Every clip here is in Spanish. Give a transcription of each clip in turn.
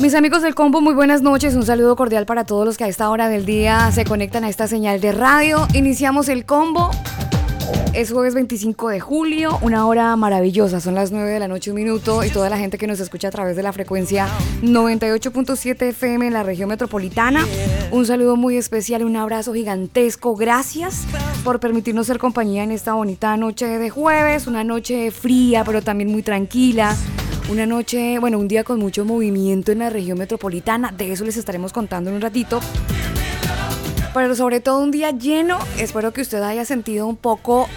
Mis amigos del combo, muy buenas noches. Un saludo cordial para todos los que a esta hora del día se conectan a esta señal de radio. Iniciamos el combo. Es jueves 25 de julio, una hora maravillosa. Son las 9 de la noche, un minuto. Y toda la gente que nos escucha a través de la frecuencia 98.7 FM en la región metropolitana. Un saludo muy especial, un abrazo gigantesco. Gracias por permitirnos ser compañía en esta bonita noche de jueves. Una noche fría, pero también muy tranquila una noche, bueno, un día con mucho movimiento en la región metropolitana. De eso les estaremos contando en un ratito. Pero sobre todo un día lleno. Espero que usted haya sentido un poco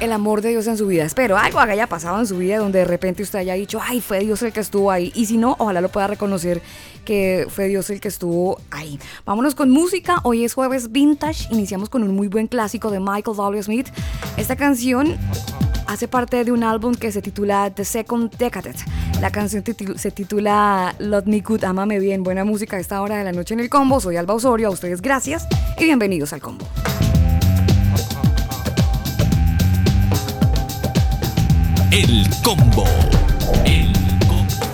el amor de Dios en su vida. Espero algo haya pasado en su vida donde de repente usted haya dicho, ay, fue Dios el que estuvo ahí. Y si no, ojalá lo pueda reconocer que fue Dios el que estuvo ahí. Vámonos con música. Hoy es jueves vintage. Iniciamos con un muy buen clásico de Michael W. Smith. Esta canción hace parte de un álbum que se titula The Second Decade. La canción se titula Love Me Good, Amame Bien. Buena música a esta hora de la noche en el combo. Soy Alba Osorio, a ustedes gracias y bienvenidos al combo. El combo. El combo.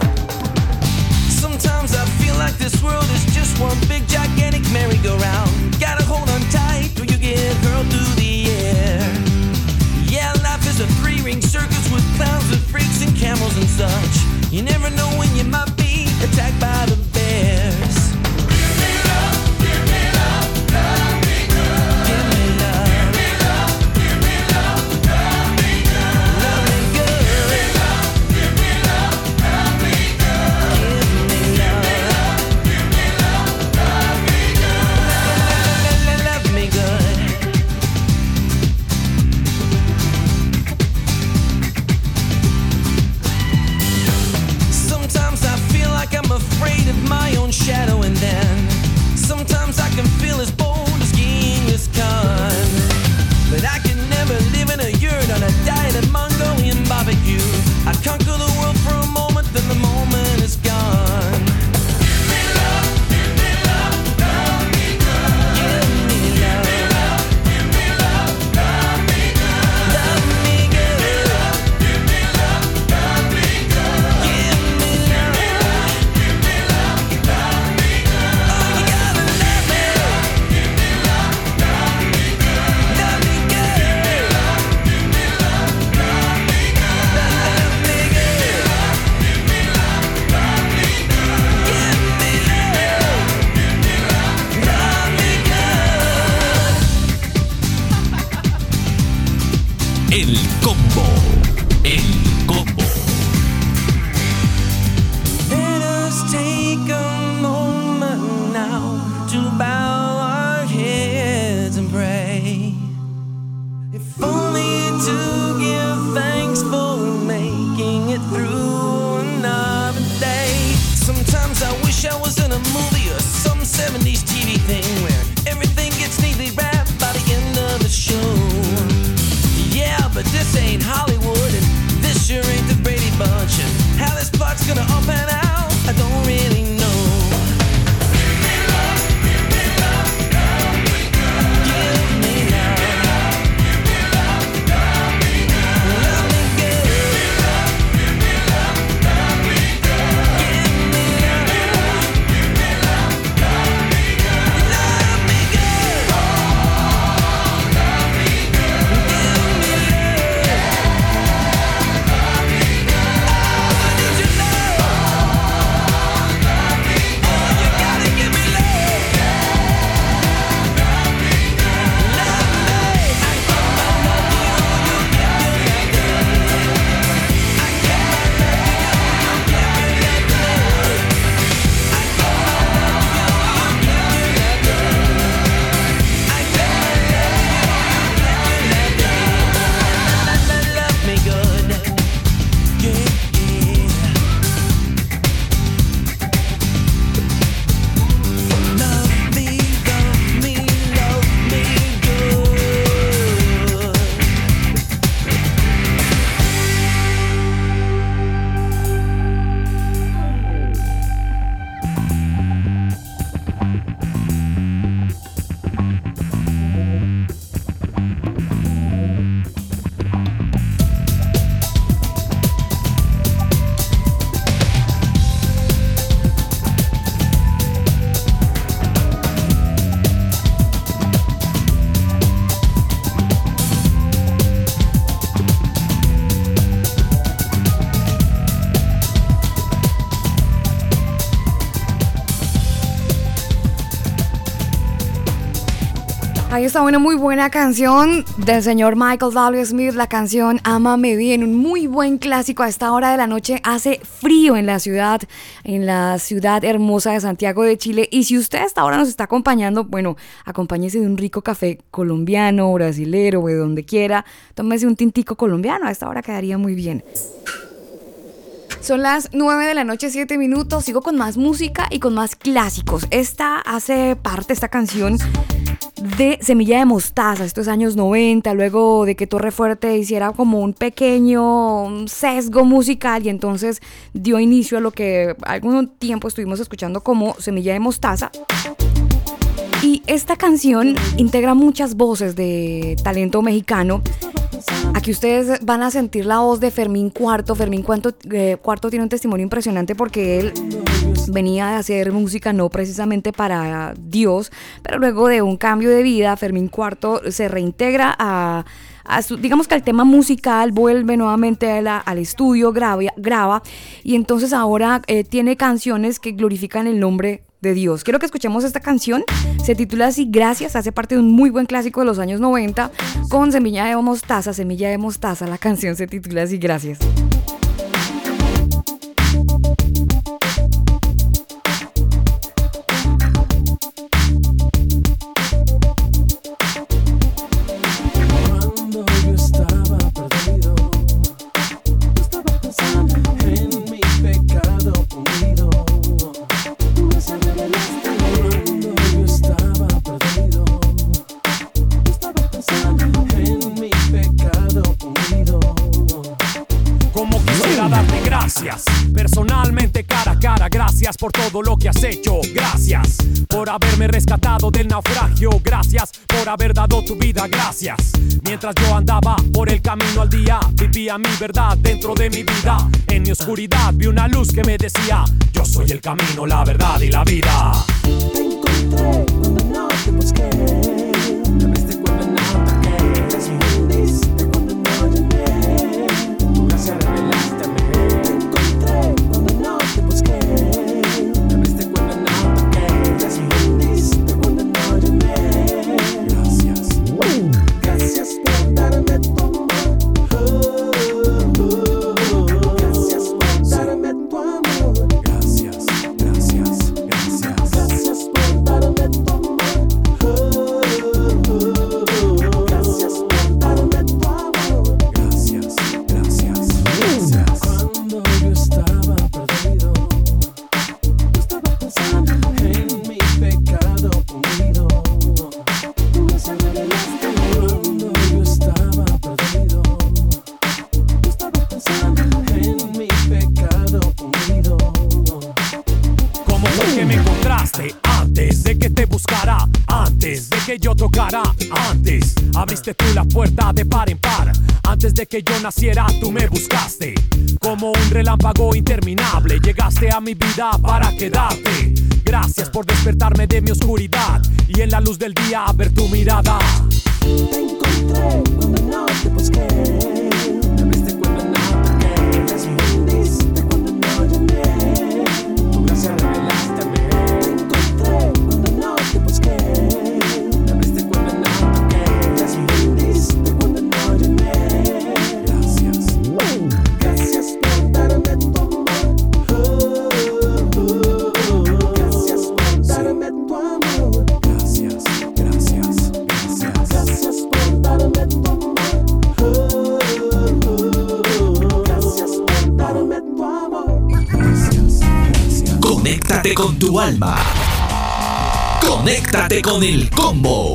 Sometimes I feel like this world is just one big gigantic merry-go-round. Gotta hold on tight or you get hurled through the air. Yeah, life is a three-ring circus with clowns and freaks and camels and such. You never know when you might own shadow, and then sometimes I can feel as está una muy buena canción del señor Michael W. Smith, la canción Amame Bien, un muy buen clásico a esta hora de la noche. Hace frío en la ciudad, en la ciudad hermosa de Santiago de Chile. Y si usted hasta ahora nos está acompañando, bueno, acompáñese de un rico café colombiano, brasilero de donde quiera. Tómese un tintico colombiano, a esta hora quedaría muy bien. Son las 9 de la noche, 7 minutos. Sigo con más música y con más clásicos. Esta hace parte, esta canción, de Semilla de Mostaza, estos años 90, luego de que Torre Fuerte hiciera como un pequeño sesgo musical y entonces dio inicio a lo que algún tiempo estuvimos escuchando como Semilla de Mostaza. Y esta canción integra muchas voces de talento mexicano Aquí ustedes van a sentir la voz de Fermín Cuarto. Fermín eh, Cuarto tiene un testimonio impresionante porque él venía de hacer música no precisamente para Dios, pero luego de un cambio de vida, Fermín Cuarto se reintegra a, digamos que el tema musical vuelve nuevamente al estudio, graba, graba y entonces ahora eh, tiene canciones que glorifican el nombre Dios. Quiero que escuchemos esta canción. Se titula así Gracias, hace parte de un muy buen clásico de los años 90 con Semilla de Mostaza, Semilla de Mostaza. La canción se titula así Gracias. Gracias por todo lo que has hecho. Gracias por haberme rescatado del naufragio. Gracias por haber dado tu vida. Gracias. Mientras yo andaba por el camino al día, vivía mi verdad dentro de mi vida. En mi oscuridad vi una luz que me decía: Yo soy el camino, la verdad y la vida. Te encontré cuando no te busqué. De que yo naciera, tú me buscaste. Como un relámpago interminable, llegaste a mi vida para quedarte. Gracias por despertarme de mi oscuridad y en la luz del día ver tu mirada. Te encontré cuando no te busqué. Con tu alma. Conéctate con el combo.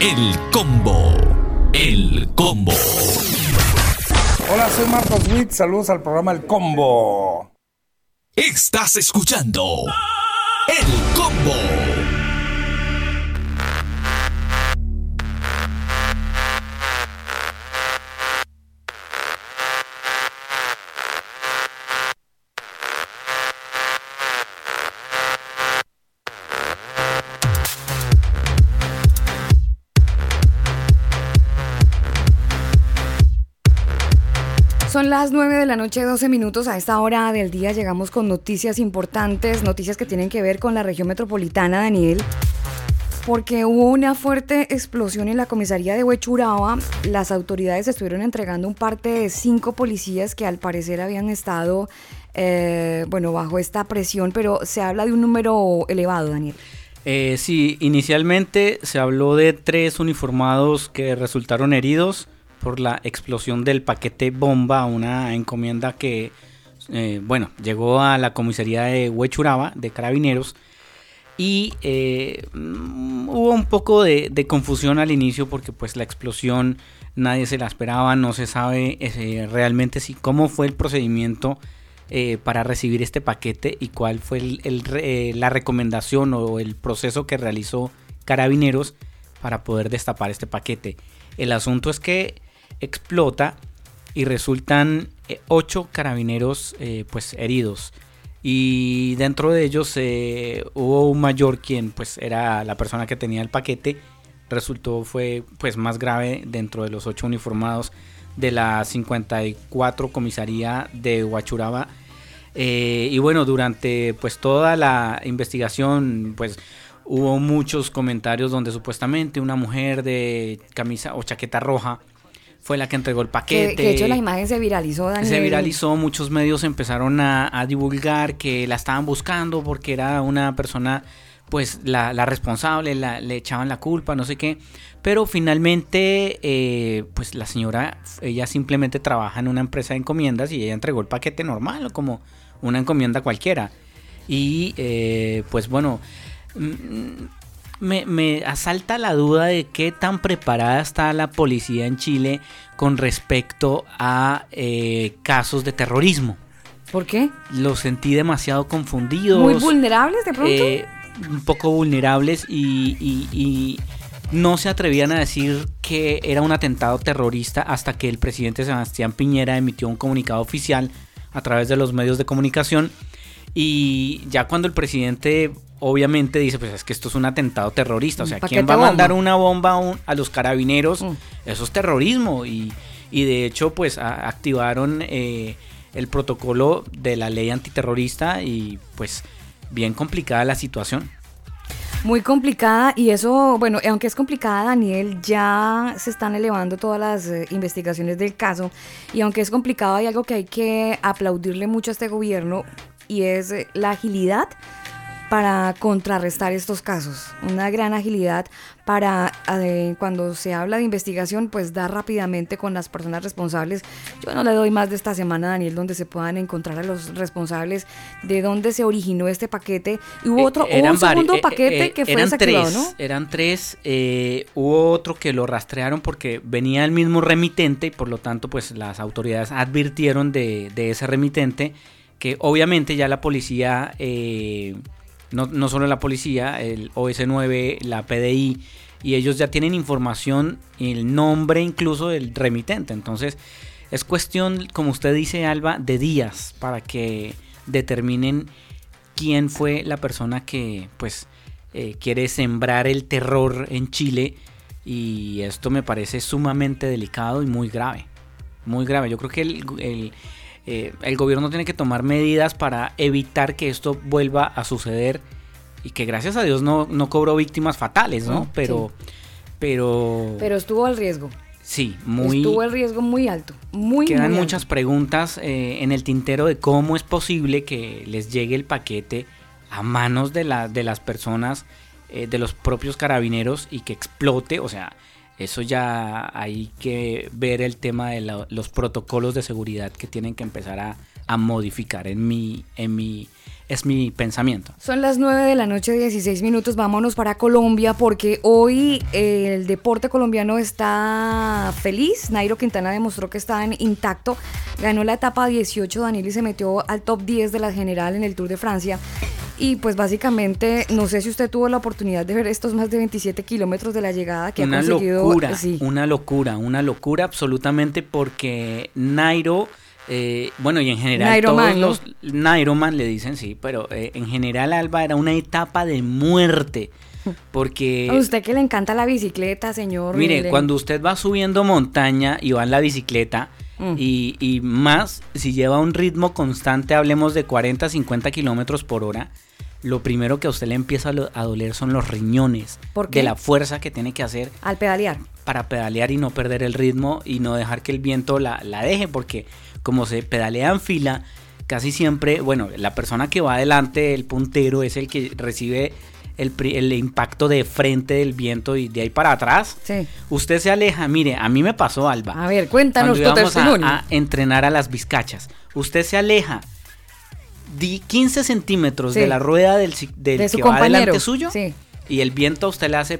El combo. El combo. Hola, soy Marcos Witt. Saludos al programa El Combo. Estás escuchando El Combo. Las 9 de la noche, 12 minutos. A esta hora del día llegamos con noticias importantes, noticias que tienen que ver con la región metropolitana, Daniel. Porque hubo una fuerte explosión en la comisaría de Huechuraba. Las autoridades estuvieron entregando un parte de cinco policías que al parecer habían estado, eh, bueno, bajo esta presión, pero se habla de un número elevado, Daniel. Eh, sí, inicialmente se habló de tres uniformados que resultaron heridos por la explosión del paquete bomba, una encomienda que, eh, bueno, llegó a la comisaría de Huechuraba, de Carabineros, y eh, hubo un poco de, confusión al inicio porque pues la explosión nadie se la esperaba, no se sabe eh, realmente si cómo fue el procedimiento para recibir este paquete y cuál fue la recomendación o el proceso que realizó Carabineros para poder destapar este paquete. El asunto es que explota y resultan eh, ocho carabineros eh, pues heridos. Y dentro de ellos eh, hubo un mayor quien pues era la persona que tenía el paquete. Resultó fue pues más grave dentro de los ocho uniformados de la 54 comisaría de Huachuraba. Y bueno durante pues toda la investigación pues hubo muchos comentarios donde supuestamente una mujer de camisa o chaqueta roja fue la que entregó el paquete. Que, que de hecho la imagen se viralizó, Daniel. Se viralizó, muchos medios empezaron a, a, divulgar que la estaban buscando porque era una persona, pues la, la responsable, la, le echaban la culpa, no sé qué. Pero finalmente, eh, pues la señora, ella simplemente trabaja en una empresa de encomiendas y ella entregó el paquete normal, como una encomienda cualquiera. Y eh, pues bueno, me, me, asalta la duda de qué tan preparada está la policía en Chile con respecto a eh, casos de terrorismo. ¿Por qué? Los sentí demasiado confundidos. Muy vulnerables de pronto. Eh, un poco vulnerables y, y, y, no se atrevían a decir que era un atentado terrorista hasta que el presidente Sebastián Piñera emitió un comunicado oficial a través de los medios de comunicación. Y ya cuando el presidente obviamente dice, pues es que esto es un atentado terrorista. O sea, ¿quién va a mandar bomba? una bomba a, un, a los carabineros? Mm. Eso es terrorismo. Y, y de hecho, pues a, activaron eh, el protocolo de la ley antiterrorista y pues bien complicada la situación. Muy complicada y eso, bueno, aunque es complicada, Daniel, ya se están elevando todas las eh, investigaciones del caso y aunque es complicado, hay algo que hay que aplaudirle mucho a este gobierno y es eh, la agilidad para contrarrestar estos casos. Una gran agilidad para eh, cuando se habla de investigación, pues dar rápidamente con las personas responsables. Yo no le doy más de esta semana, Daniel, donde se puedan encontrar a los responsables de dónde se originó este paquete. Y hubo otro, eh, hubo un segundo paquete eh, que fue desactivado, tres, ¿no? Eran tres, hubo otro que lo rastrearon porque venía el mismo remitente y por lo tanto, pues las autoridades advirtieron de, de ese remitente que obviamente ya la policía eh, no, no, solo la policía, el OS9, la PDI, y ellos ya tienen información, el nombre incluso del remitente. Entonces, es cuestión, como usted dice, Alba, de días para que determinen quién fue la persona que, pues, eh, quiere sembrar el terror en Chile. Y esto me parece sumamente delicado y muy grave. Muy grave. Yo creo que el, el eh, el gobierno tiene que tomar medidas para evitar que esto vuelva a suceder y que gracias a Dios no, no cobró víctimas fatales, ¿no? Pero, sí. pero... Pero estuvo al riesgo. Sí, muy... Estuvo el riesgo muy alto, muy Quedan muy muchas alto. preguntas eh, en el tintero de cómo es posible que les llegue el paquete a manos de, la, de las personas, eh, de los propios carabineros y que explote, o sea, eso ya hay que ver el tema de los protocolos de seguridad que tienen que empezar a, a modificar en mi, en mi, es mi pensamiento. Son las 9 de la noche, 16 minutos. Vámonos para Colombia porque hoy eh, el deporte colombiano está feliz. Nairo Quintana demostró que está en intacto. Ganó la etapa 18 Daniel y se metió al top 10 de la general en el Tour de Francia. Y pues básicamente, no sé si usted tuvo la oportunidad de ver estos más de 27 kilómetros de la llegada que una ha conseguido. locura, Sí. una locura, una locura absolutamente porque Nairo, eh, bueno, y en general Nairo todos Man, le dicen sí, pero eh, en general Alba era una etapa de muerte porque A usted que le encanta la bicicleta, señor. Mire, le- cuando usted va subiendo montaña y va en la bicicleta, Mm. y, y más si lleva un ritmo constante, hablemos de 40, 50 kilómetros por hora, lo primero que a usted le empieza a, doler son los riñones. De la fuerza que tiene que hacer Al pedalear. para pedalear y no perder el ritmo y no dejar que el viento la, la deje, porque como se pedalea en fila, casi siempre, bueno, la persona que va adelante, el puntero, es el que recibe el, el impacto de frente del viento y de ahí para atrás. Sí. Usted se aleja, mire, a mí me pasó, Alba. A ver, cuéntanos tu testimonio. a, a entrenar a las vizcachas. Usted se aleja di 15 centímetros Sí. de la rueda del, del de su que va delante suyo Sí. y el viento a usted le hace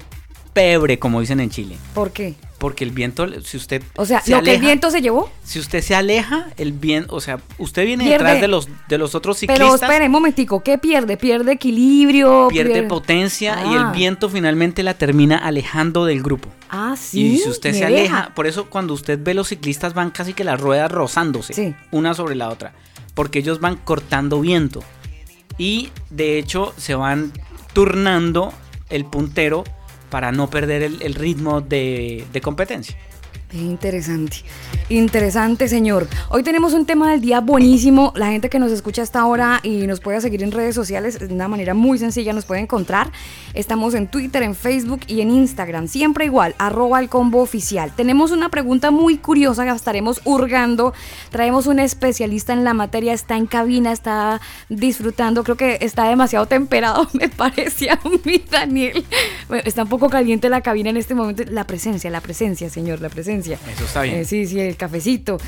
pebre, como dicen en Chile. ¿Por qué? Porque el viento, si usted O sea, se lo que el viento se llevó. si usted se aleja, el viento, o sea, usted viene Pierde. detrás de los, de los otros Pero ciclistas, espere un momentico, ¿qué pierde? ¿Pierde equilibrio? pierde potencia y el Ah. viento finalmente la termina alejando del grupo. Ah, sí. Y si usted se deja. aleja, por eso cuando usted ve los ciclistas van casi que las ruedas rozándose, Sí. una sobre la otra, porque ellos van cortando viento. Y de hecho se van turnando el puntero para no perder el, el ritmo de, de competencia. Interesante, interesante señor. Hoy tenemos un tema del día buenísimo. La gente que nos escucha hasta ahora y nos puede seguir en redes sociales de una manera muy sencilla nos puede encontrar. Estamos en Twitter, en Facebook y en Instagram. Siempre igual, arroba el combo oficial. Tenemos una pregunta muy curiosa que estaremos hurgando. Traemos un especialista en la materia, está en cabina, está disfrutando. Creo que está demasiado temperado, me parece a mí, Daniel. Bueno, está un poco caliente la cabina en este momento. La presencia, la presencia, señor, la presencia. Eso está bien. Eh, sí, sí, el cafecito.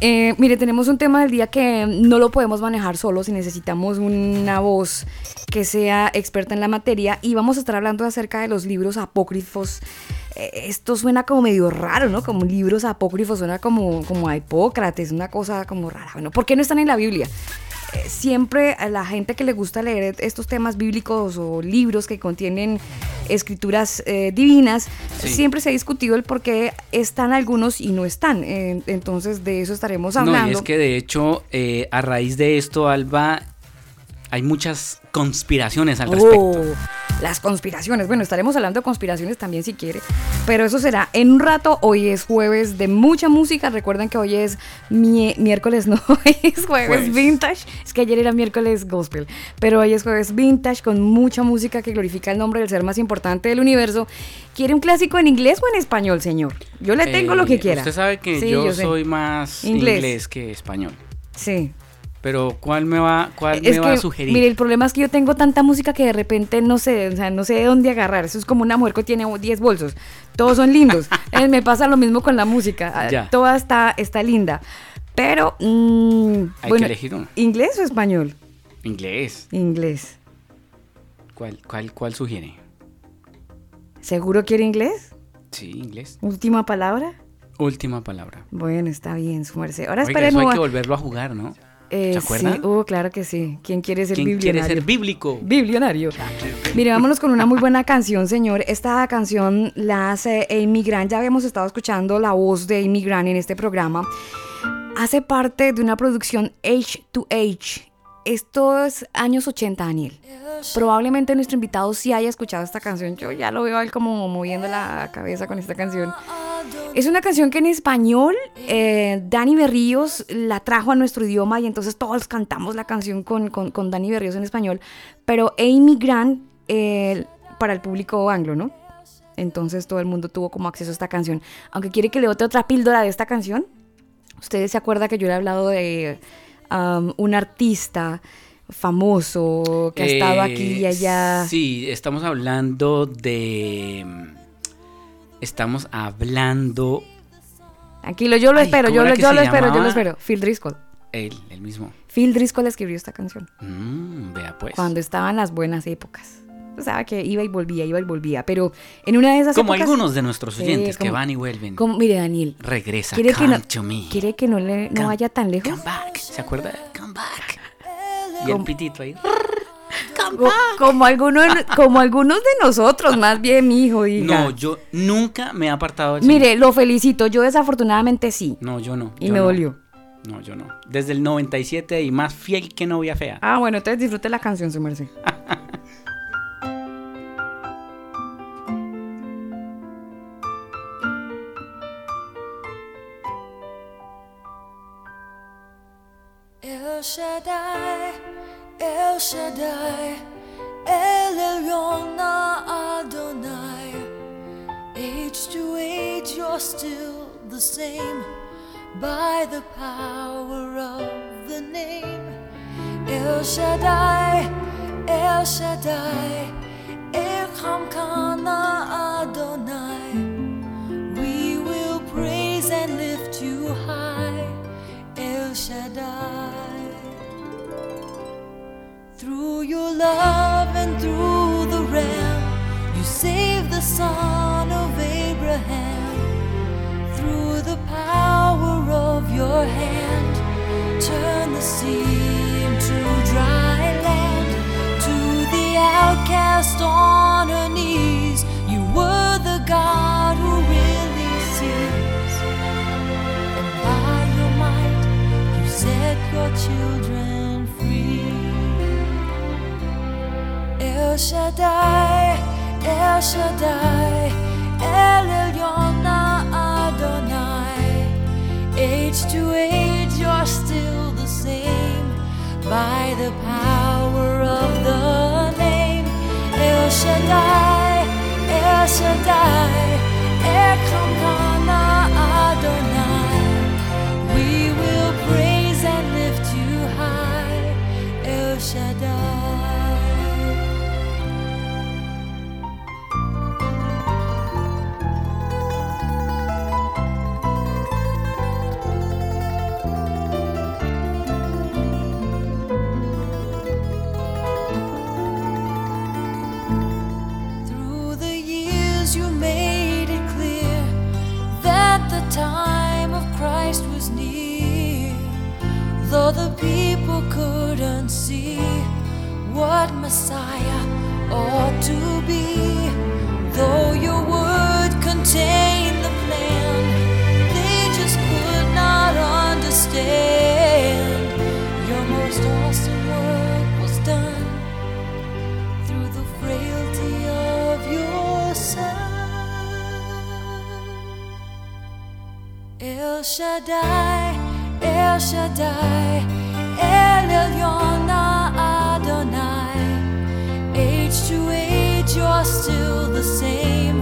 Eh, mire, tenemos un tema del día que no lo podemos manejar solos y necesitamos una voz que sea experta en la materia y vamos a estar hablando acerca de los libros apócrifos. Eh, esto suena como medio raro, ¿no? Como libros apócrifos, suena como, como a Hipócrates, una cosa como rara. Bueno, ¿por qué no están en la Biblia? Siempre a la gente que le gusta leer estos temas bíblicos o libros que contienen escrituras eh, divinas, Sí. siempre se ha discutido el por qué están algunos y no están. Eh, entonces de eso estaremos hablando. No, y es que de hecho, eh, a raíz de esto, Alba, hay muchas conspiraciones al respecto. Oh, las conspiraciones. Bueno, estaremos hablando de conspiraciones también si quiere. Pero eso será en un rato. Hoy es jueves de mucha música. Recuerden que hoy es mi- miércoles, no, hoy es jueves, Jueves. vintage. Es que ayer era miércoles gospel. Pero hoy es jueves vintage con mucha música que glorifica el nombre del ser más importante del universo. ¿Quiere un clásico en inglés o en español, señor? Yo le tengo lo que Eh, quiera. Usted sabe que Sí, yo, soy más Inglés. inglés. que español. Sí. Pero ¿cuál me va, cuál Es me va a sugerir? mire, el problema es que yo tengo tanta música que de repente no sé, o sea, no sé de dónde agarrar. Eso es como una mujer que tiene 10 bolsos. Todos son lindos. Eh, me pasa lo mismo con la música. Ah, Ya. Toda está, está linda. Pero, mm, Hay bueno, que elegir uno. ¿inglés o español? Inglés. Inglés. ¿Cuál, cuál, cuál sugiere? ¿Seguro quiere inglés? Sí, inglés. Última palabra. Última palabra. Bueno, está bien, su merced. Ahora Oiga, espere, eso hay no que volverlo a jugar, ¿no? Eh, ¿Se acuerdan? Sí, uh, claro que sí. ¿Quién quiere ser ¿Quién quiere ser bíblico? Biblionario. Mire, vámonos con una muy buena canción, señor. Esta canción la hace Amy Grant. Ya habíamos estado escuchando la voz de Amy Grant en este programa. Hace parte de una producción H2H. Esto es años 80, Daniel. Probablemente nuestro invitado sí haya escuchado esta canción. Yo ya lo veo a él como moviendo la cabeza con esta canción. Es una canción que en español eh, Dani Berríos la trajo a nuestro idioma y entonces todos cantamos la canción con, con, con Dani Berríos en español, pero Amy Grant eh, para el público anglo, ¿no? Entonces todo el mundo tuvo como acceso a esta canción. Aunque quiere que le otra píldora de esta canción, ustedes se acuerdan que yo le he hablado de um, un artista famoso que ha estado aquí y Eh, allá. Sí, estamos hablando de... Estamos hablando... Tranquilo, yo lo Ay, espero, ¿cómo yo lo, que yo lo espero, yo lo espero. Phil Driscoll. Él, el mismo. Phil Driscoll escribió esta canción Mm, vea pues. cuando estaban las buenas épocas. O sea, que iba y volvía, iba y volvía. Pero en una de esas Como épocas- algunos de nuestros oyentes que como- van y vuelven. como- mire, Daniel. Regresa, ¿Quiere que come no, to me. quiere que no, le, no Come- vaya tan lejos? Come back. ¿Se acuerda? Come back. Y el pitito ahí. Co- como, alguno, como algunos de nosotros, más bien, mi hijo. Diga. No, yo nunca me he apartado de Mire, lo felicito. Yo desafortunadamente sí. No, yo no. Y yo me no. dolió. No, yo no. Desde el 97 y más fiel que novia fea. Ah, bueno, entonces disfrute la canción, su merced. El Shaddai, El Shaddai, El Elyon Adonai. Age to age, you're still the same by the power of the name. El Shaddai, El Shaddai, El Kamkana Adonai. We will praise and lift you high, El Shaddai. Through your love and through the Ram, you saved the son of Abraham. Through the power of your hand, turn the sea into dry land. To the outcast on her knees, you were the God who really sees. And by your might, you set your children El Shaddai, El Shaddai, El Elyon Adonai. Age to age, you're still the same by the power of the name. El Shaddai, El Shaddai, Kamkana Adonai. We will praise and lift you high, El Shaddai. See what Messiah ought to be, though your word contained the plan, they just could not understand. Your most awesome work was done through the frailty of your son. El Shaddai, El Shaddai, El Elyon still the same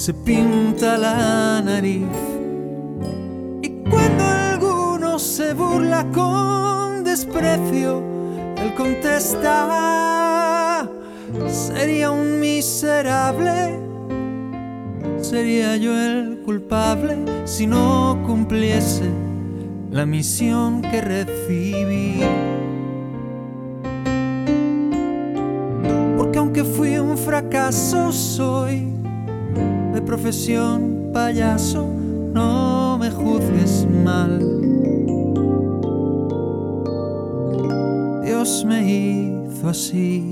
se pinta la nariz. Y cuando alguno se burla con desprecio, él contesta, sería un miserable, sería yo el culpable si no cumpliese la misión que recibí. Porque aunque fui un fracaso, soy profesión payaso, no me juzgues mal. Dios me hizo así.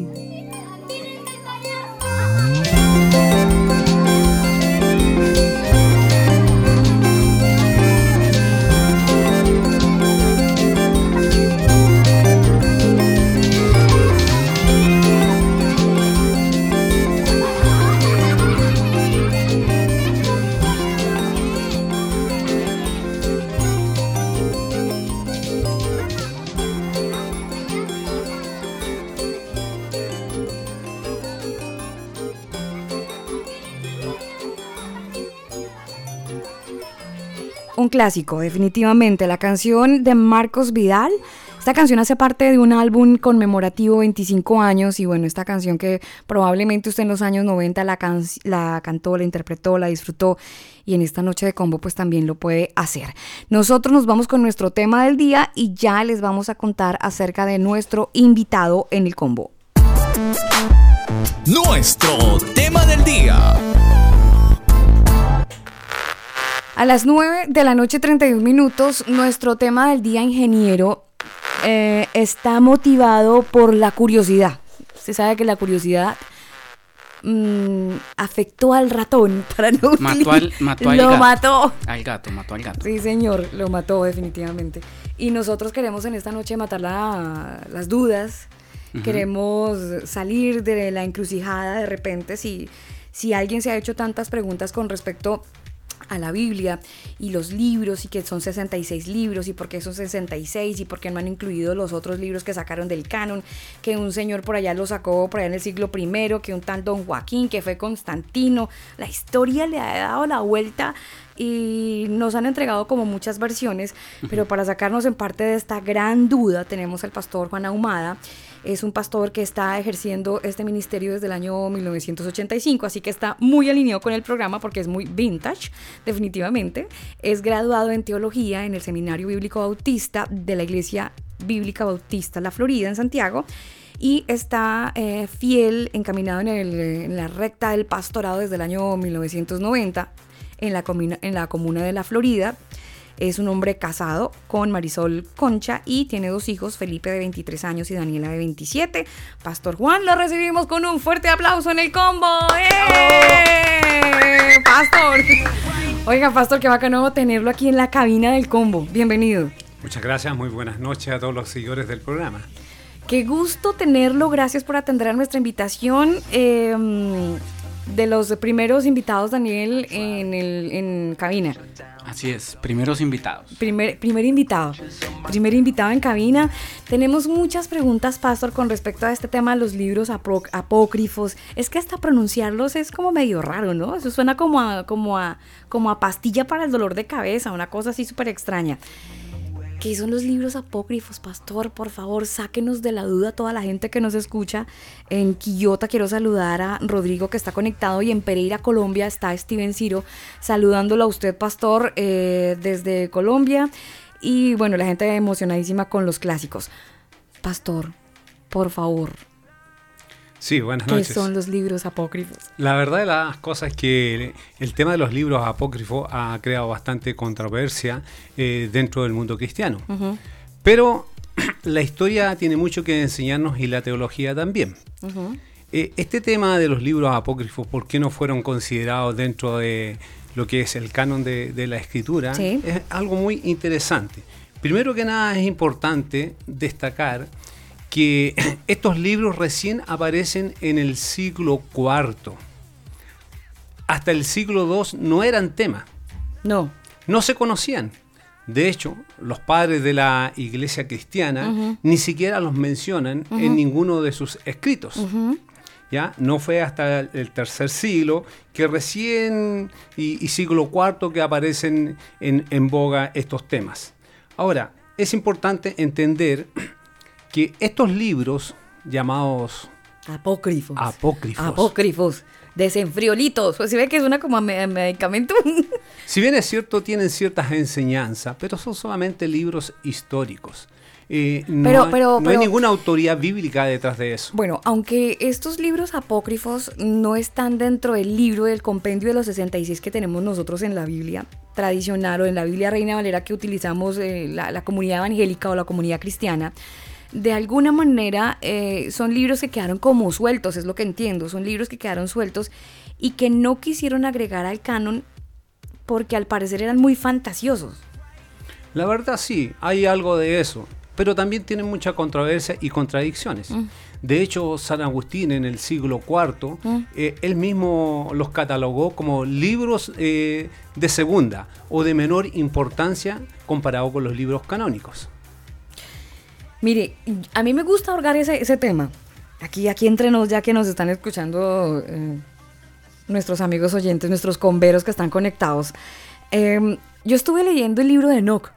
clásico, definitivamente. La canción de Marcos Vidal. Esta canción hace parte de un álbum conmemorativo 25 años y bueno, esta canción que probablemente usted en los años 90 la, can la cantó, la interpretó, la disfrutó y en esta noche de combo pues también lo puede hacer. Nosotros nos vamos con nuestro tema del día y ya les vamos a contar acerca de nuestro invitado en el combo. Nuestro tema del día. A las 9 de la noche 31 minutos, nuestro tema del día ingeniero eh, está motivado por la curiosidad. Se sabe que la curiosidad mm, afectó al ratón para no Mató al, mató al lo gato. mató. Al gato, mató al gato. Sí, señor, lo mató definitivamente. Y nosotros queremos en esta noche matar la- las dudas, queremos salir de la encrucijada de repente si, si alguien se ha hecho tantas preguntas con respecto a la Biblia y los libros y que son 66 libros y por qué son 66 y por qué no han incluido los otros libros que sacaron del canon, que un señor por allá lo sacó por allá en el siglo I, que un tal Don Joaquín, que fue Constantino. La historia le ha dado la vuelta y nos han entregado como muchas versiones, pero para sacarnos en parte de esta gran duda tenemos al pastor Juan Ahumada. Es un pastor que está ejerciendo este ministerio desde el año 1985, así que está muy alineado con el programa porque es muy vintage, definitivamente. Es graduado en teología en el Seminario Bíblico Bautista de la Iglesia Bíblica Bautista La Florida en Santiago y está eh, fiel, encaminado en, en la recta del pastorado desde el año 1990 en la, comuna, en la comuna de La Florida. Es un hombre casado con Marisol Concha y tiene dos hijos, Felipe de 23 años y Daniela de 27. Pastor Juan, lo recibimos con un fuerte aplauso en el combo. ¡Eh! Pastor. Oiga, Pastor, qué bacano tenerlo aquí en la cabina del combo. Bienvenido. Muchas gracias, muy buenas noches a todos los seguidores del programa. Qué gusto tenerlo, gracias por atender a nuestra invitación. Eh, de los primeros invitados, Daniel, en, el, en cabina. Así es, primeros invitados. Primer, primer invitado. Primer invitado en cabina. Tenemos muchas preguntas, Pastor, con respecto a este tema de los libros apó- apócrifos. Es que hasta pronunciarlos es como medio raro, ¿no? Eso suena como a, como a, como a pastilla para el dolor de cabeza, una cosa así súper extraña. ¿Qué son los libros apócrifos, pastor? Por favor, sáquenos de la duda toda la gente que nos escucha. En Quillota quiero saludar a Rodrigo que está conectado y en Pereira, Colombia, está Steven Ciro saludándolo a usted, pastor, eh, desde Colombia. Y bueno, la gente emocionadísima con los clásicos. Pastor, por favor, Sí, buenas ¿qué noches. son los libros apócrifos? La verdad de las cosas es que el tema de los libros apócrifos ha creado bastante controversia eh, dentro del mundo cristiano. Pero la historia tiene mucho que enseñarnos y la teología también. Eh, este tema de los libros apócrifos, ¿por qué no fueron considerados dentro de lo que es el canon de, de la escritura? Sí. Es algo muy interesante. Primero que nada es importante destacar que estos libros recién aparecen en el siglo IV. Hasta el siglo II no eran tema, No. no se conocían. De hecho, los padres de la iglesia cristiana ni siquiera los mencionan en ninguno de sus escritos. ¿Ya? No fue hasta el tercer siglo que recién y, y siglo IV que aparecen en, en boga estos temas. Ahora, es importante entender que estos libros llamados Apócrifos. apócrifos, Apócrifos. Desenfriolitos. Pues si ve que suena como a me- medicamento. si bien es cierto, tienen ciertas enseñanzas, pero son solamente libros históricos. Eh, no Pero- hay- pero- no hay ninguna autoría bíblica detrás de eso. Bueno, aunque estos libros apócrifos no están dentro del libro del compendio de los 66 que tenemos nosotros en la Biblia tradicional o en la Biblia Reina Valera que utilizamos eh, la, la comunidad evangélica o la comunidad cristiana, de alguna manera eh, son libros que quedaron como sueltos, es lo que entiendo, son libros que quedaron sueltos y que no quisieron agregar al canon porque al parecer eran muy fantasiosos. La verdad sí, hay algo de eso, pero también tienen mucha controversia y contradicciones. Mm. De hecho, San Agustín en el siglo IV, eh, él mismo los catalogó como libros eh, de segunda o de menor importancia comparado con los libros canónicos. Mire, a mí me gusta ahorgar ese, ese tema. Aquí, aquí entre nos, ya que nos están escuchando eh, nuestros amigos oyentes, nuestros converos que están conectados. Eh, yo estuve leyendo el libro de Enoch.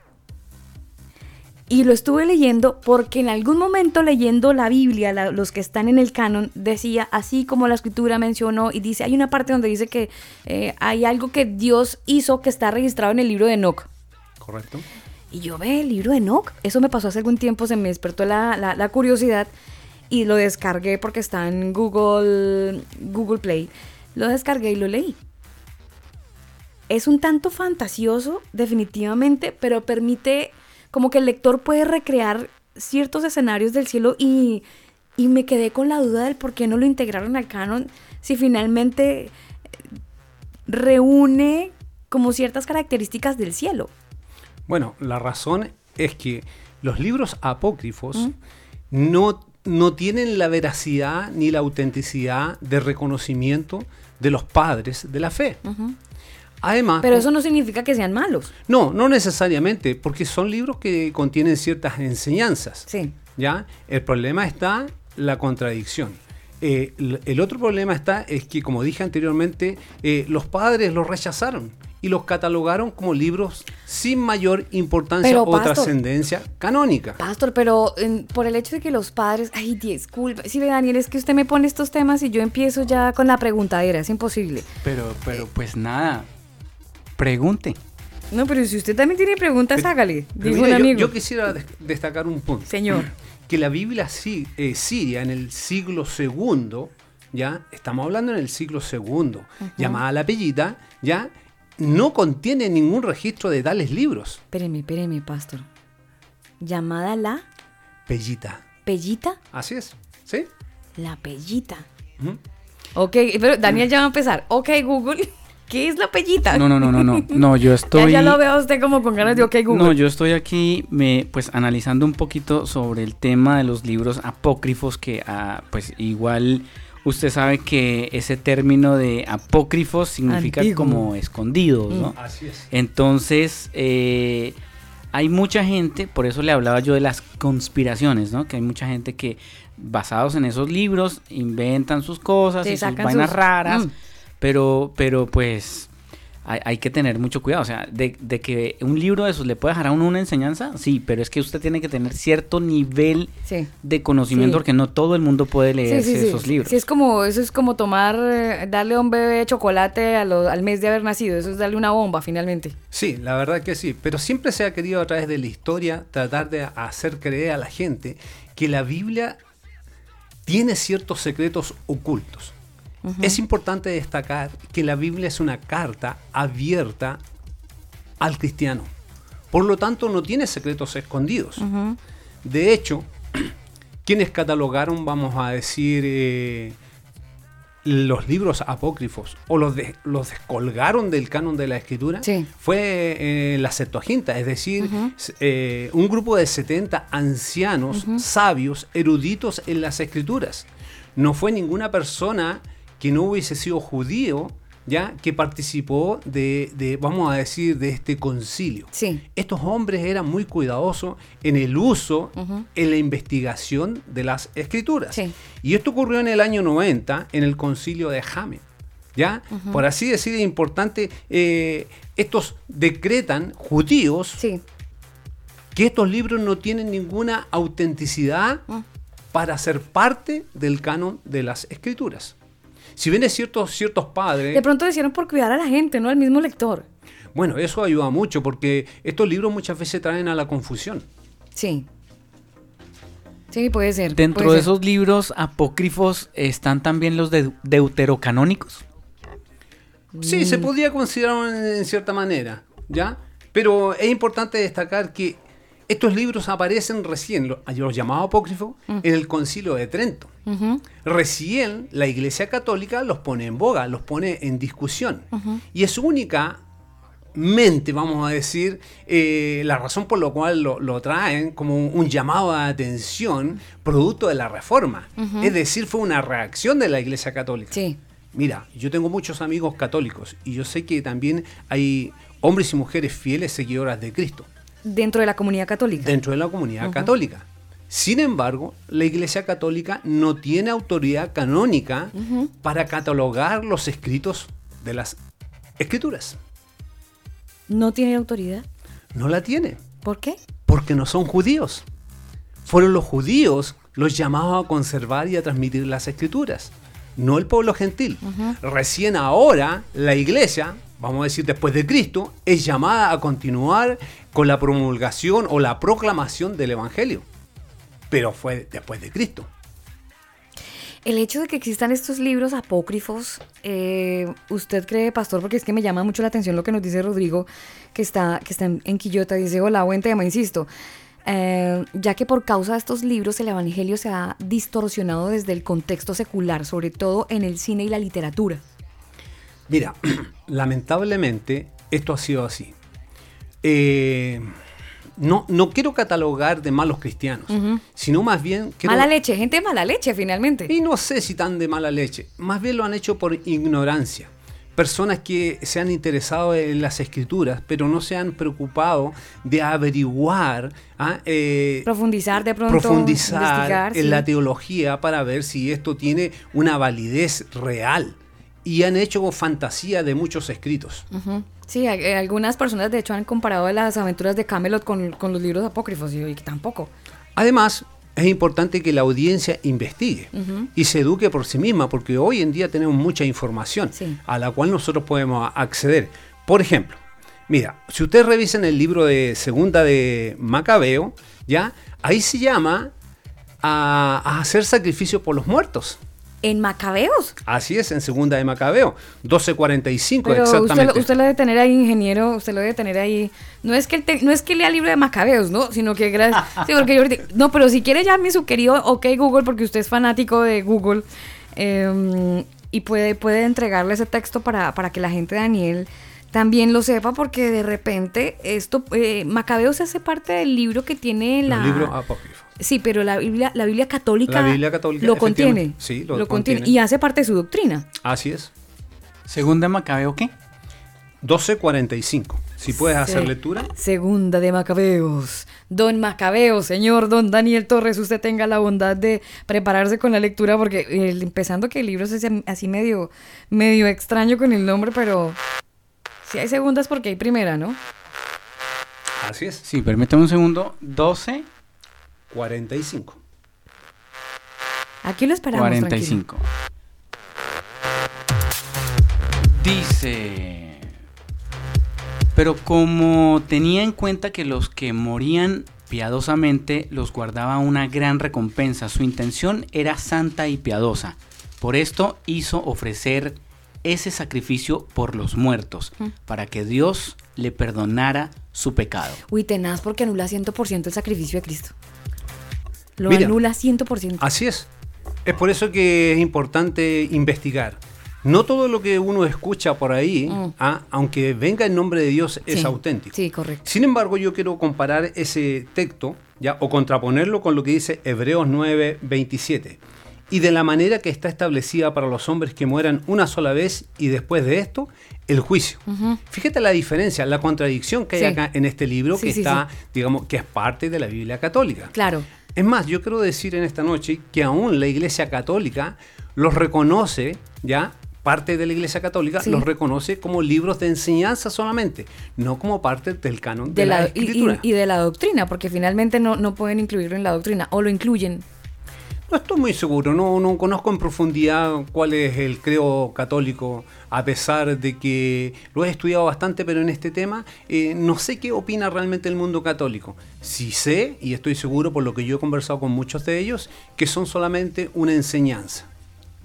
Y lo estuve leyendo porque en algún momento leyendo la Biblia, los que están en el canon, decía, así como la escritura mencionó, y dice, hay una parte donde dice que eh, hay algo que Dios hizo que está registrado en el libro de Enoch. Correcto. Y yo ve el libro de Enoch. Eso me pasó hace algún tiempo, se me despertó la, la- la curiosidad y lo descargué porque está en Google, Google Play. Lo descargué y lo leí. Es un tanto fantasioso, definitivamente, pero permite como que el lector puede recrear ciertos escenarios del cielo y, y me quedé con la duda del por qué no lo integraron al canon si finalmente eh, reúne como ciertas características del cielo. Bueno, la razón es que los libros apócrifos no, no tienen la veracidad ni la autenticidad de reconocimiento de los padres de la fe. Además, Pero eso no significa que sean malos. no, no necesariamente, porque son libros que contienen ciertas enseñanzas. Sí. ¿ya? El problema está la contradicción. Eh, el otro problema está es que, como dije anteriormente, eh, los padres los rechazaron y los catalogaron como libros sin mayor importancia Pero, o pastor. trascendencia canónica. Pastor, pero en- por el hecho de que los padres, ay, disculpe, sí, ve Daniel, es que usted me pone estos temas y yo empiezo ya con la preguntadera, es imposible. Pero, pero pues nada, pregunte. No, pero si usted también tiene preguntas, Pero- hágale, dijo mira, un yo- amigo. Yo, quisiera des- destacar un punto. Señor. Que la Biblia si- eh, siria en el siglo segundo, ya, estamos hablando en el siglo segundo, llamada la Pellita, ya, no contiene ningún registro de tales libros. Espéreme, espéreme, pastor. Llamada la Pellita. pellita, Así es. ¿Sí? la pellita. Ujú. Ok, pero Daniel ya va a empezar. Ok, Google, ¿qué es la pellita? No, no, no, no, no. No, yo Ya, estoy. ya lo veo a usted como con ganas de ok, Google. No, yo estoy aquí me, pues analizando un poquito sobre el tema de los libros apócrifos que ah, pues igual usted sabe que ese término de apócrifos significa Antiguo. como escondidos, ¿no? Así es. Entonces, eh, hay mucha gente, por eso le hablaba yo de las conspiraciones, ¿no? Que hay mucha gente que basados en esos libros inventan sus cosas y sus vainas sus- raras, Mm. pero, pero pues hay, hay que tener mucho cuidado. O sea, de, de que un libro de esos le puede dejar a uno una enseñanza, sí, pero es que usted tiene que tener cierto nivel Sí. de conocimiento Sí. porque no todo el mundo puede leerse sí, sí. esos libros. Sí, es como, eso es como tomar, eh, darle a un bebé chocolate a lo- al mes de haber nacido. Eso es darle una bomba, finalmente. Sí, la verdad que sí. Pero siempre se ha querido a través de la historia tratar de hacer creer a la gente que la Biblia tiene ciertos secretos ocultos. Es importante destacar que la Biblia es una carta abierta al cristiano. Por lo tanto, no tiene secretos escondidos. De hecho, quienes catalogaron, vamos a decir, eh, los libros apócrifos o los, de- los descolgaron del canon de la escritura Sí. fue eh, la Septuaginta, es decir, eh, un grupo de 70 ancianos, sabios, eruditos en las escrituras. No fue ninguna persona que no hubiese sido judío, ya que participó de, de, vamos a decir, de este concilio. Sí. Estos hombres eran muy cuidadosos en el uso, en la investigación de las escrituras. Sí. Y esto ocurrió en el año 90, en el concilio de James. ¿Ya? Por así decir, es importante, eh, estos decretan judíos Sí. que estos libros no tienen ninguna autenticidad para ser parte del canon de las escrituras. Si bien es cierto, ciertos padres... De pronto lo hicieron por cuidar a la gente, no al mismo lector. Bueno, eso ayuda mucho porque estos libros muchas veces traen a la confusión. Sí. Sí, puede ser. Dentro puede de ser. esos libros apócrifos están también los de deuterocanónicos. Sí, se Mm. podría considerar en, en cierta manera, ¿ya? Pero es importante destacar que estos libros aparecen recién, lo- los llamados apócrifos, Mm. en el concilio de Trento. Recién la Iglesia Católica los pone en boga, los pone en discusión. Y es únicamente, vamos a decir, eh, la razón por la cual lo, lo traen como un, un llamado de atención producto de la reforma. Es decir, fue una reacción de la Iglesia Católica. Sí. Mira, yo tengo muchos amigos católicos y yo sé que también hay hombres y mujeres fieles seguidoras de Cristo Dentro de la comunidad católica. dentro de la comunidad católica. Sin embargo, la Iglesia Católica no tiene autoridad canónica para catalogar los escritos de las escrituras. No tiene autoridad. No la tiene. ¿Por qué? porque no son judíos. Fueron los judíos los llamados a conservar y a transmitir las escrituras, no el pueblo gentil. Recién ahora la iglesia, vamos a decir después de Cristo, es llamada a continuar con la promulgación o la proclamación del Evangelio. Pero fue después de Cristo. El hecho de que existan estos libros apócrifos, eh, ¿usted cree, pastor? Porque es que me llama mucho la atención lo que nos dice Rodrigo, que está, que está en, Quillota, dice, hola, buen tema, insisto. Eh, ya que por causa de estos libros el Evangelio se ha distorsionado desde el contexto secular, sobre todo en el cine y la literatura. Mira, lamentablemente esto ha sido así. Eh, no, no quiero catalogar de malos cristianos, sino más bien... quiero- Mala leche, gente de mala leche finalmente. Y no sé si tan de mala leche. Más bien lo han hecho por ignorancia. Personas que se han interesado en las escrituras, pero no se han preocupado de averiguar, ah, eh, Profundizar de pronto. profundizar en sí. la teología para ver si esto tiene una validez real. Y han hecho fantasía de muchos escritos. Sí, eh, algunas personas de hecho han comparado las aventuras de Camelot con, con los libros apócrifos y tampoco. Además, es importante que la audiencia investigue y se eduque por sí misma, porque hoy en día tenemos mucha información Sí. a la cual nosotros podemos acceder. Por ejemplo, mira, si ustedes revisan el libro de Segunda de Macabeo, ¿ya? Ahí se llama a, a hacer sacrificio por los muertos. En Macabeos. Así es, en Segunda de Macabeo, 1245 Pero usted, exactamente. lo- usted lo debe tener ahí, ingeniero, usted lo debe tener ahí. No es que él te- no es que lea libro de Macabeos, ¿no? Sino que gracias. sí, porque yo ahorita- no, pero si quiere llame su querido OK Google, porque usted es fanático de Google. eh, y puede, puede entregarle ese texto para, para que la gente de Daniel también lo sepa, porque de repente esto, eh, Macabeos hace parte del libro que tiene la. Los libros apócrifos. Sí, pero la Biblia, la Biblia católica, La Biblia católica, lo contiene. Sí, lo contiene. contiene. Y hace parte de su doctrina. Así es, Segunda Macabeo, ¿qué? 1245. Si puedes hacer lectura. Segunda de Macabeos. Don Macabeo, señor Don Daniel Torres, usted tenga la bondad de prepararse con la lectura, porque eh, empezando que el libro es así- así medio, medio extraño con el nombre, pero si hay segundas porque hay primera, ¿no? Así es. Sí, permítame un segundo. 12, 45. Aquí lo esperamos. 45. Dice, pero como tenía en cuenta que los que morían piadosamente los guardaba una gran recompensa, su intención era santa y piadosa. Por esto hizo ofrecer ese sacrificio por los muertos, para que Dios le perdonara su pecado. tranquilo. Uy, tenaz porque anula 100% el sacrificio de Cristo. Lo anula 100%. Así es. Es por eso que es importante investigar. No todo lo que uno escucha por ahí, Mm. ah, aunque venga en nombre de Dios, es Sí, auténtico. Sí, correcto. Sin embargo, yo quiero comparar ese texto ya, o contraponerlo con lo que dice Hebreos 9, 27. Y de la manera que está establecida para los hombres que mueran una sola vez y después de esto, el juicio. Fíjate la diferencia, la contradicción que hay Sí. acá en este libro Sí, que está, digamos, que es parte de la Biblia católica. Claro. Es más, yo quiero decir en esta noche que aún la Iglesia Católica los reconoce, ya, parte de la Iglesia Católica Sí. los reconoce como libros de enseñanza solamente, no como parte del canon de, De la, la, y, y- Escritura. y de la doctrina, porque finalmente no, no pueden incluirlo en la doctrina, o lo incluyen. No estoy muy seguro, no, no conozco en profundidad cuál es el creo católico, a pesar de que lo he estudiado bastante, pero en este tema eh, no sé qué opina realmente el mundo católico. Sí sé, y estoy seguro por lo que yo he conversado con muchos de ellos, que son solamente una enseñanza.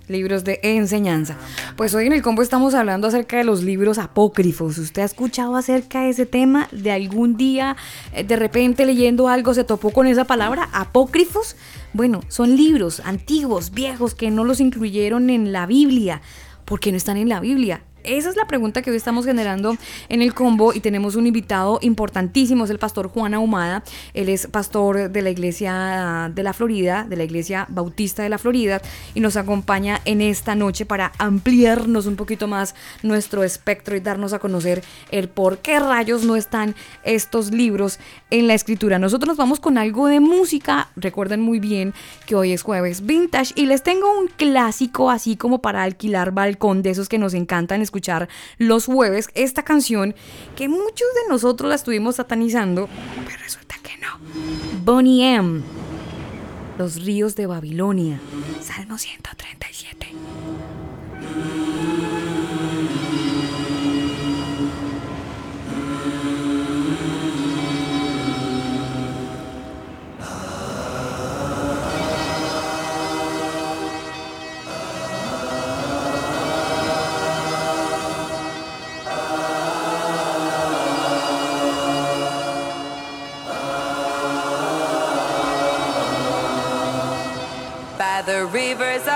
Libros de enseñanza. Pues hoy en el combo estamos hablando acerca de los libros apócrifos. ¿Usted ha escuchado acerca de ese tema? ¿De algún día, eh, de repente leyendo algo, se topó con esa palabra? ¿Apócrifos? Bueno, son libros antiguos, viejos, que no los incluyeron en la Biblia. ¿Por qué no están en la Biblia? Esa es la pregunta que hoy estamos generando en el combo y tenemos un invitado importantísimo, es el pastor Juan Ahumada. Él es pastor de la iglesia de la Florida, de la iglesia bautista de la Florida y nos acompaña en esta noche para ampliarnos un poquito más nuestro espectro y darnos a conocer el por qué rayos no están estos libros en la escritura. Nosotros nos vamos con algo de música. Recuerden muy bien que hoy es jueves vintage y les tengo un clásico así como para alquilar balcón de esos que nos encantan escuchar los jueves esta canción que muchos de nosotros la estuvimos satanizando, pero resulta que no. Bonnie M. Los ríos de Babilonia. Salmo 137. The rivers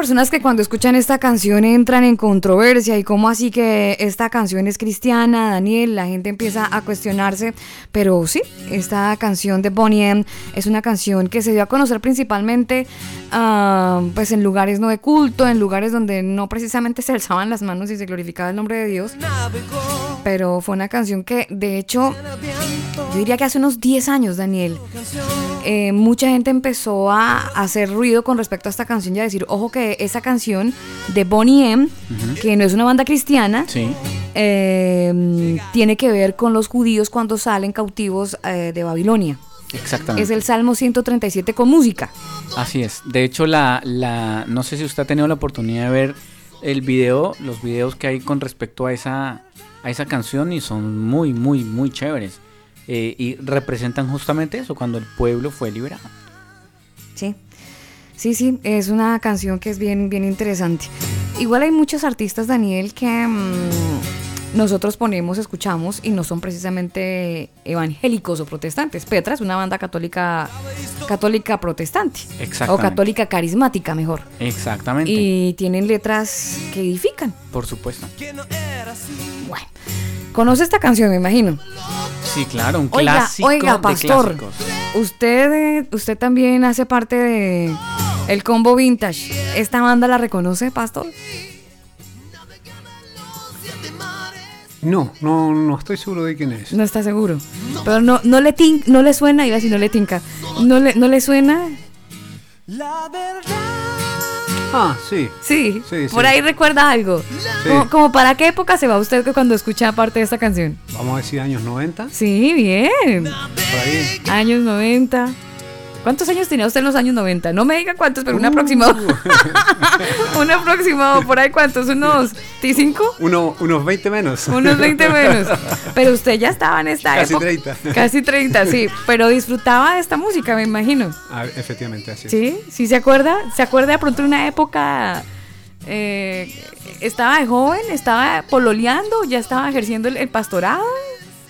personas que cuando escuchan esta canción entran en controversia y cómo así que esta canción es cristiana, Daniel, la gente empieza a cuestionarse, pero sí, esta canción de Bonnie M es una canción que se dio a conocer principalmente ah, pues en lugares no de culto, en lugares donde no precisamente se alzaban las manos y se glorificaba el nombre de Dios, pero fue una canción que de hecho yo diría que hace unos 10 años, Daniel, eh, mucha gente empezó a hacer ruido con respecto a esta canción y a decir, ojo que esa canción de Bonnie M, que no es una banda cristiana, Sí. eh, tiene que ver con los judíos cuando salen cautivos eh, de Babilonia. Exactamente. Es el Salmo 137 con música. Así es. De hecho, la, la, no sé si usted ha tenido la oportunidad de ver el video, los videos que hay con respecto a esa, a esa canción y son muy, muy, muy chéveres. Eh, y representan justamente eso, cuando el pueblo fue liberado. Sí. Sí, sí, es una canción que es bien, bien interesante. Igual hay muchos artistas, Daniel, que mm, nosotros ponemos, escuchamos y no son precisamente evangélicos o protestantes. Petra es una banda católica, católica protestante. O católica carismática, mejor. Exactamente. Y tienen letras que edifican. Por supuesto. Bueno, conoce esta canción, me imagino. Sí, claro, un Oiga, clásico oiga, de pastor. clásicos. Usted, usted también hace parte de el combo vintage. ¿Esta banda la reconoce, pastor? No, no, no estoy seguro de quién es. No está seguro. Pero no, no le tin- no le suena, iba a decir no le tinca. No le, no le suena. Ah, sí. Sí, Sí, sí. por ahí recuerda algo. Como, como para qué época se va usted cuando escucha parte de esta canción? Vamos a decir años 90. Sí, bien. Por ahí. Años 90. ¿Cuántos años tenía usted en los años 90? No me diga cuántos, pero un Uh. aproximado. un aproximado, por ahí cuántos, unos 5 Uno, unos 20 menos. Unos 20 menos. Pero usted ya estaba en esta Casi época. 30. Casi 30, sí. Pero disfrutaba de esta música, me imagino. Ah, efectivamente, así es. ¿Sí? ¿Sí se acuerda? ¿Se acuerda de pronto de una época... eh, estaba de joven, estaba pololeando, ya estaba ejerciendo el, el pastorado?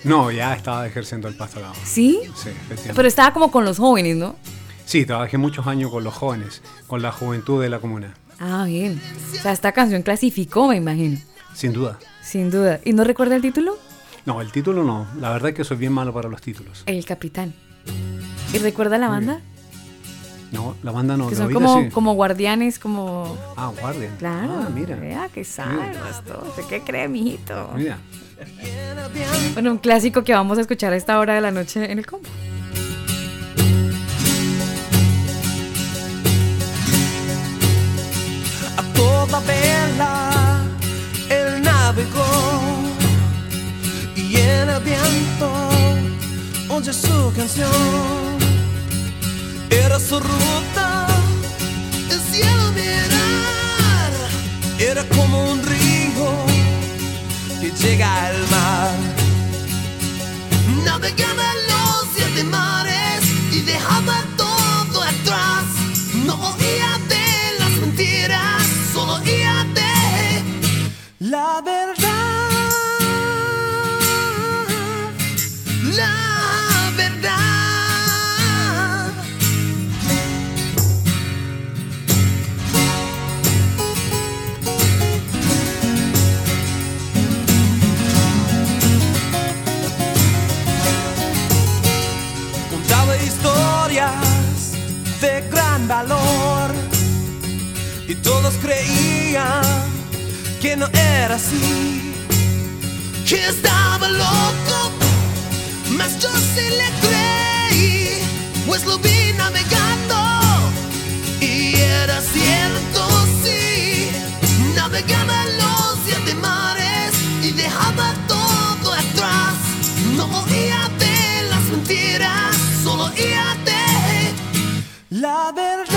No, ya estaba ejerciendo el pastorado. ¿Sí? Sí, efectivamente. Pero estaba como con los jóvenes, ¿no? Sí, trabajé muchos años con los jóvenes, con la juventud de la comuna, Ah, bien. O sea, esta canción clasificó, me imagino. sin duda. Sin duda. ¿Y no recuerda el título? No, el título no. La verdad es que soy bien malo para los títulos. El Capitán. ¿Y recuerda la banda? No, la banda no. que son como, sí. como guardianes, como... Ah, guardian. Claro. Ah, mira. Vea que sabe, pastor. ¿Usted qué cree, mijito? Mira. Bueno, un clásico que vamos a escuchar a esta hora de la noche en el combo. a toda vela él navegó y en el viento oye su canción era su ruta el cielo mirar era como un río que llega al mar. Navegaba los siete mares y dejaba todo atrás. No oía de las mentiras solo oía de la verdad y todos creían que no era así, que estaba loco, mas yo sí le creí, pues lo vi navegando. Y era cierto, sí, navegaba los siete mares y dejaba todo atrás, no oía de las mentiras, solo oía verdad.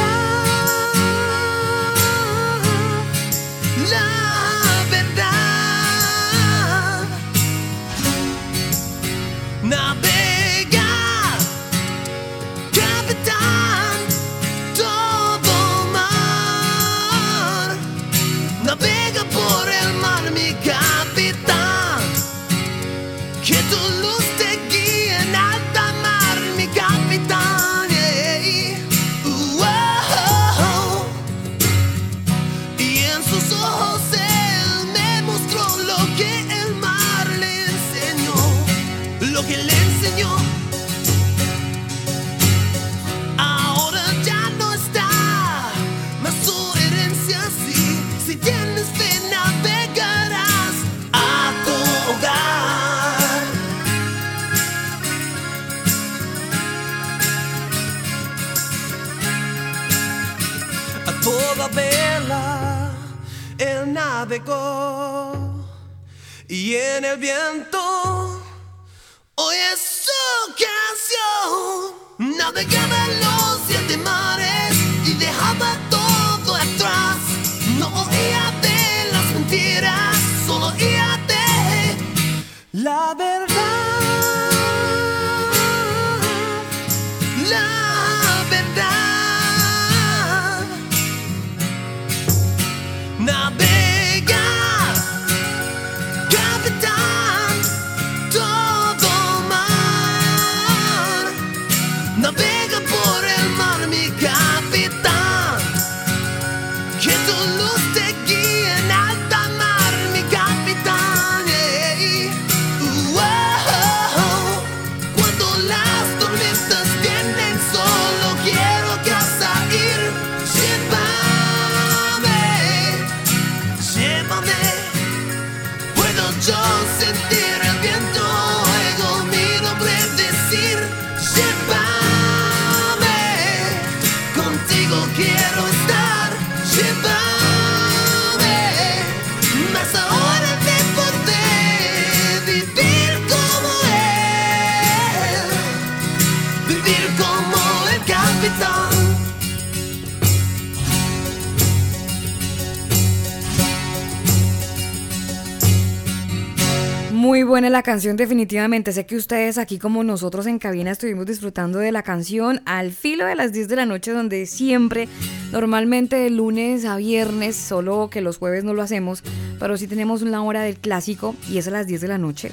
Definitivamente. Sé que ustedes aquí como nosotros en cabina estuvimos disfrutando de la canción al filo de las 10 de la noche, donde siempre, normalmente de lunes a viernes, solo que los jueves no lo hacemos, pero sí tenemos una hora del clásico y es a las 10 de la noche.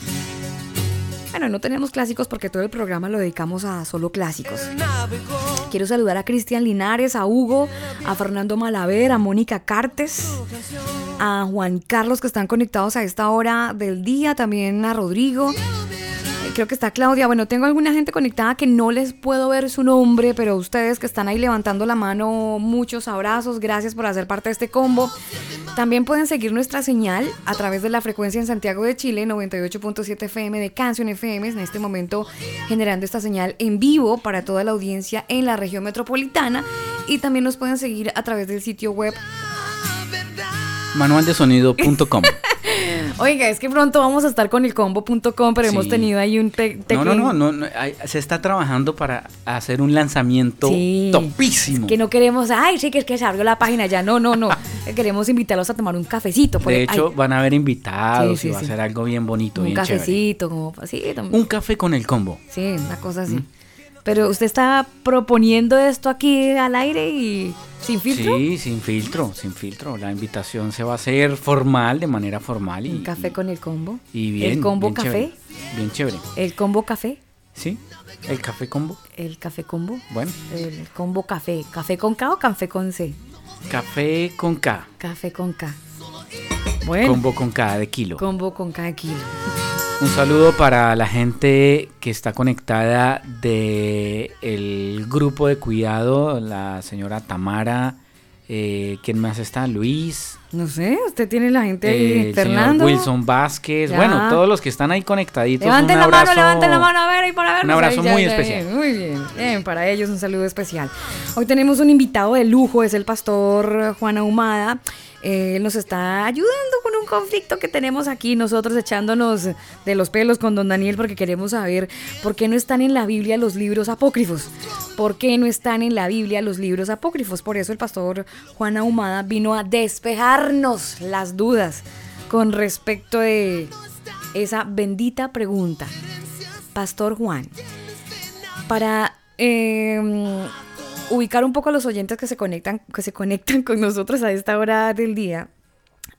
Bueno, no tenemos clásicos porque todo el programa lo dedicamos a solo clásicos. Quiero saludar a Cristian Linares, a Hugo, a Fernando Malaver, a Mónica Cartes, a Juan Carlos que están conectados a esta hora del día, también a Rodrigo. Creo que está Claudia. Bueno, tengo alguna gente conectada que no les puedo ver su nombre, pero ustedes que están ahí levantando la mano, muchos abrazos. Gracias por hacer parte de este combo. También pueden seguir nuestra señal a través de la frecuencia en Santiago de Chile, 98.7 FM de Canción FM, en este momento generando esta señal en vivo para toda la audiencia en la región metropolitana. Y también nos pueden seguir a través del sitio web. Manualdesonido.com. Oiga, es que pronto vamos a estar con el combo.com, pero hemos tenido ahí un te- No, no, no, no, no, hay- se está trabajando para hacer un lanzamiento Sí. topísimo. Que no queremos, ay, sí, que es que se abrió la página ya. No, no, no. Queremos invitarlos a tomar un cafecito. por De hecho, ay, van a haber invitados Sí, y va a ser algo bien bonito, un bien chévere. cafecito, como así. Un café con el combo. Sí, una cosa así. Pero usted está proponiendo esto aquí al aire y sin filtro. Sí, sin filtro, sin filtro. La invitación se va a hacer formal, de manera formal y, Un café con el combo. y bien. El combo bien café. chévere, bien chévere. El combo café. Sí, el café combo. El café combo. Bueno, El combo café. ¿Café con K o café con C? café con K. Café con K. Bueno, Combo con K de kilo. combo con cada kilo. Un saludo para la gente que está conectada de el grupo de cuidado, la señora Tamara, eh, ¿quién más está? Luis, No sé, usted tiene la gente ahí. eh, Fernando. Wilson Vázquez, Ya. bueno, todos los que están ahí conectaditos. Levanten un la mano, levanten la mano, a ver, y para ver. Un abrazo muy especial. Muy bien, bien, para ellos un saludo especial. Hoy tenemos un invitado de lujo, es el pastor Juan Ahumada. Eh, Él nos está ayudando con un conflicto que tenemos aquí, nosotros echándonos de los pelos con don Daniel porque queremos saber por qué no están en la Biblia los libros apócrifos. ¿Por qué no están en la Biblia los libros apócrifos? Por eso el pastor Juan Ahumada vino a despejarnos las dudas con respecto de esa bendita pregunta. Pastor Juan, para eh, ubicar un poco a los oyentes que se conectan, que se conectan con nosotros a esta hora del día,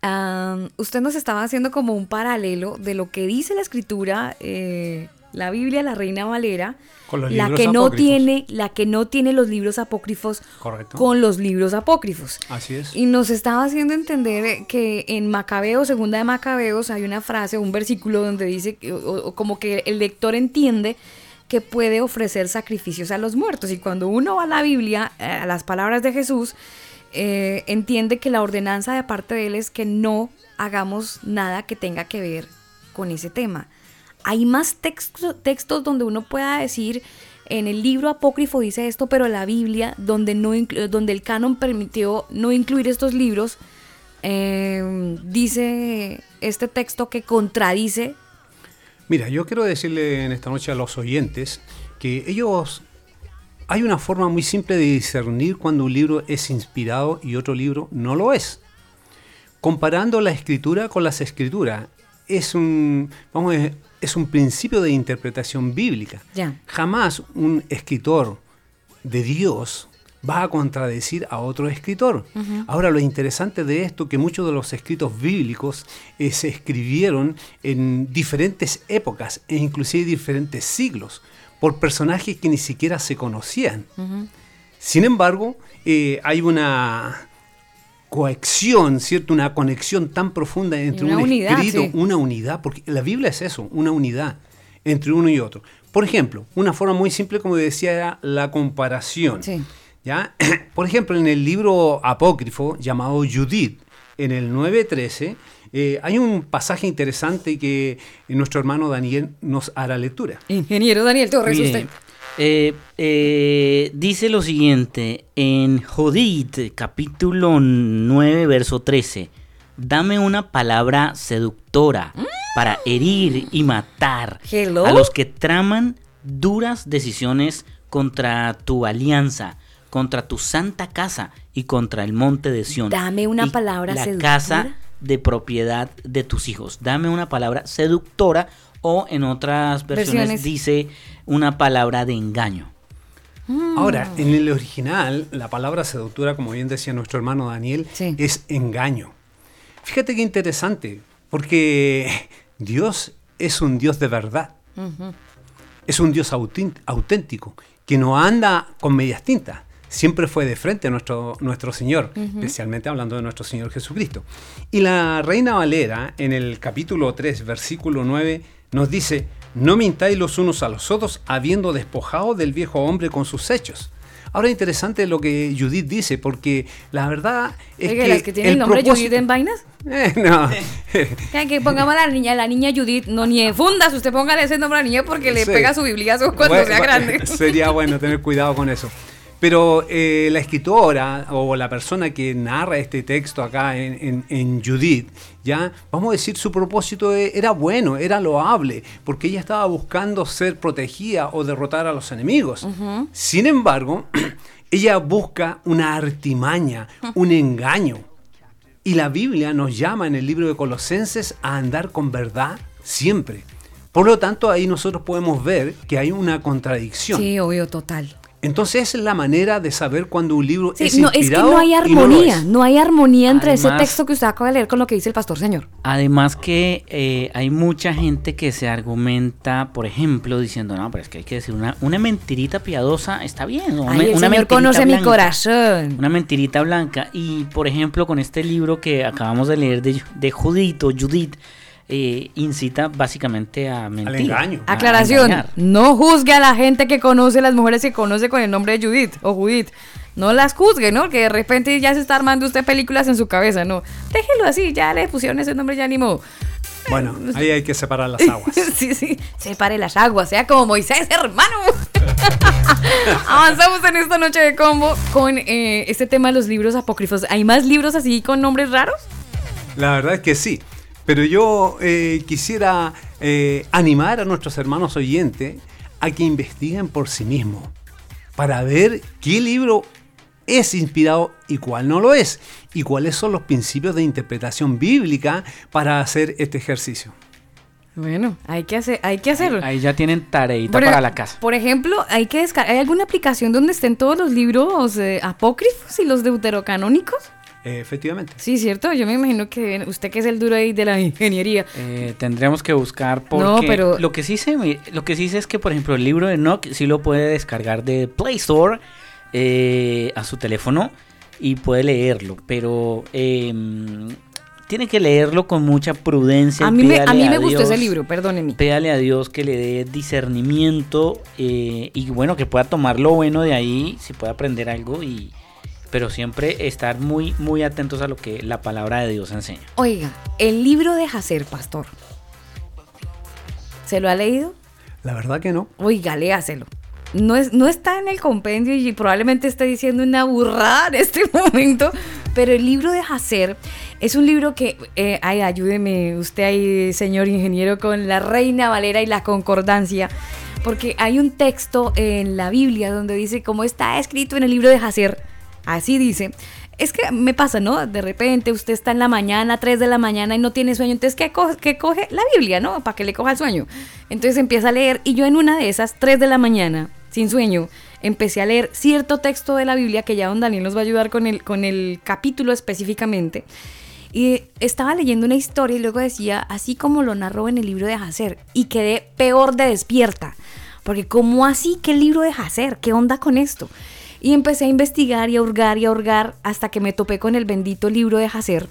ah, usted nos estaba haciendo como un paralelo de lo que dice la escritura, eh, la Biblia, la Reina Valera, la que no apócrifos. tiene, la que no tiene los libros apócrifos Correcto. con los libros apócrifos. Así es. Y nos estaba haciendo entender que en Macabeos, segunda de Macabeos, hay una frase, un versículo donde dice, o, o como que el lector entiende que puede ofrecer sacrificios a los muertos. Y cuando uno va a la Biblia, eh, a las palabras de Jesús, eh, entiende que la ordenanza de parte de él es que no hagamos nada que tenga que ver con ese tema. Hay más texto- textos donde uno pueda decir, en el libro apócrifo dice esto, pero la Biblia, donde, no donde el canon permitió no incluir estos libros, eh, dice este texto que contradice Mira, yo quiero decirle en esta noche a los oyentes que ellos hay una forma muy simple de discernir cuando un libro es inspirado y otro libro no lo es. Comparando la escritura con las escrituras es un vamos a ver, es un principio de interpretación bíblica. Jamás un escritor de Dios va a contradecir a otro escritor. Ahora, lo interesante de esto que muchos de los escritos bíblicos eh, se escribieron en diferentes épocas e inclusive diferentes siglos por personajes que ni siquiera se conocían. Sin embargo, eh, hay una cohesión, ¿cierto? Una conexión tan profunda entre una un unidad, escrito, sí. una unidad, porque la Biblia es eso, una unidad entre uno y otro. Por ejemplo, una forma muy simple, como decía, era la comparación. Sí. ¿Ya? Por ejemplo, en el libro apócrifo llamado Judith, en el 9.13, eh, hay un pasaje interesante que nuestro hermano Daniel nos hará lectura. Ingeniero Daniel Torres, usted. eh, eh, dice lo siguiente en Judith, capítulo 9, verso 13. Dame una palabra seductora para herir y matar Hello. a los que traman duras decisiones contra tu alianza, contra tu santa casa y contra el monte de Sión. Dame una y palabra la seductora. casa de propiedad de tus hijos. Dame una palabra seductora o en otras versiones, Versiones. dice una palabra de engaño. Ahora, en el original, la palabra seductora, como bien decía nuestro hermano Daniel, Sí. es engaño. Fíjate qué interesante, porque Dios es un Dios de verdad. Es un Dios auténtico, que no anda con medias tintas. Siempre fue de frente a nuestro, nuestro Señor, especialmente hablando de nuestro Señor Jesucristo. Y la Reina Valera, en el capítulo 3, versículo 9, nos dice, no mintáis los unos a los otros, habiendo despojado del viejo hombre con sus hechos. Ahora interesante lo que Judith dice, porque la verdad es Oiga, que... las que tienen el nombre propósito- Judith en vainas. Eh, no. Que, pongamos a la niña, la niña Judith, no ni fundas, usted póngale ese nombre a la niña porque le Sí. pega su bibliazo cuando Bueno, sea grande. Sería bueno tener cuidado con eso. Pero eh, la escritora o la persona que narra este texto acá en, en- en Judith, ya, vamos a decir, su propósito e- era bueno, era loable, porque ella estaba buscando ser protegida o derrotar a los enemigos. Sin embargo, ella busca una artimaña, un engaño. Y la Biblia nos llama en el libro de Colosenses a andar con verdad siempre. Por lo tanto, ahí nosotros podemos ver que hay una contradicción. Sí, obvio, total. Entonces esa es la manera de saber cuando un libro Sí, es no, es que inspirado no hay no armonía, no, hay armonía entre ese texto que usted acaba de leer con lo que dice el pastor señor. Además que eh, hay mucha gente que se argumenta, por ejemplo, diciendo, no, pero es que hay que decir una, una mentirita piadosa, está bien. ¿no? Ay, Una- el una señor mentirita conoce mi blanca. corazón. Una mentirita blanca. Y por ejemplo, con este libro que acabamos de leer de, de Judith o Judith, eh, incita básicamente a mentir. engaño. a Aclaración, engañar. no juzgue a la gente que conoce, las mujeres que conoce con el nombre de Judith o Judith. No las juzgue, ¿no? Que de repente ya se está armando usted películas en su cabeza, no. Déjelo así, ya le pusieron ese nombre, ya ni modo. Bueno, ahí hay que separar las aguas. sí, sí, separe las aguas, sea como Moisés, hermano. Avanzamos en esta noche de combo con eh, este tema de los libros apócrifos. ¿Hay más libros así con nombres raros? La verdad es que sí. Pero yo eh, quisiera eh, animar a nuestros hermanos oyentes a que investiguen por sí mismos para ver qué libro es inspirado y cuál no lo es, y cuáles son los principios de interpretación bíblica para hacer este ejercicio. Bueno, hay que, hacer, hay que hacerlo. Ahí ya tienen tareita Por para la casa. Por ejemplo, hay que descargar. ¿Hay alguna aplicación donde estén todos los libros eh, apócrifos y los deuterocanónicos? Eh, efectivamente. Sí, cierto. Yo me imagino que usted que es el duro ahí de la ingeniería. Eh, tendremos que buscar porque No, pero- lo que sí sé, mi- lo que sí sé es que por ejemplo el libro de Enoch sí lo puede descargar de Play Store eh, a su teléfono y puede leerlo, pero eh, tiene que leerlo con mucha prudencia. A mí me, a pídale mí me gustó Dios- ese libro, perdóneme. Pídale a Dios que le dé discernimiento eh, y bueno, que pueda tomar lo bueno de ahí, si puede aprender algo y pero siempre estar muy muy atentos a lo que la palabra de Dios enseña. Oiga, el libro de Hacer, pastor. ¿Se lo ha leído? La verdad que no. Oiga, léaselo. No, es, no está en el compendio y probablemente esté diciendo una burrada en este momento, pero el libro de Hacer es un libro que, eh, ay, ayúdeme usted ahí, señor ingeniero, con la Reina Valera y la Concordancia, porque hay un texto en la Biblia donde dice, como está escrito en el libro de Hacer, así dice, es que me pasa, ¿no? De repente usted está en la mañana, 3 de la mañana y no tiene sueño, entonces ¿qué, co- qué coge? La Biblia, ¿no? Para que le coja el sueño. Entonces empieza a leer y yo en una de esas, 3 de la mañana, sin sueño, empecé a leer cierto texto de la Biblia que ya don Daniel nos va a ayudar con el, con el capítulo específicamente. Y estaba leyendo una historia y luego decía, así como lo narró en el libro de Hacer, y quedé peor de despierta. Porque ¿cómo así? ¿Qué libro de Hacer? ¿Qué onda con esto? Y empecé a investigar y a hurgar y a hurgar hasta que me topé con el bendito libro de Hacer.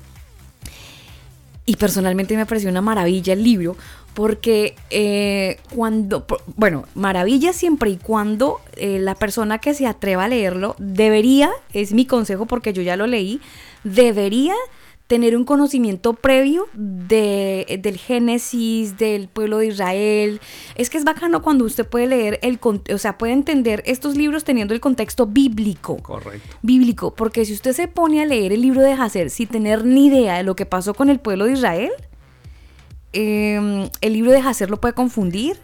Y personalmente me pareció una maravilla el libro, porque eh, cuando, bueno, maravilla siempre y cuando eh, la persona que se atreva a leerlo debería, es mi consejo porque yo ya lo leí, debería tener un conocimiento previo de, del Génesis, del pueblo de Israel. Es que es bacano cuando usted puede leer el, o sea, puede entender estos libros teniendo el contexto bíblico Correcto. bíblico, porque si usted se pone a leer el libro de Hacer sin tener ni idea de lo que pasó con el pueblo de Israel, eh, el libro de Hacer lo puede confundir,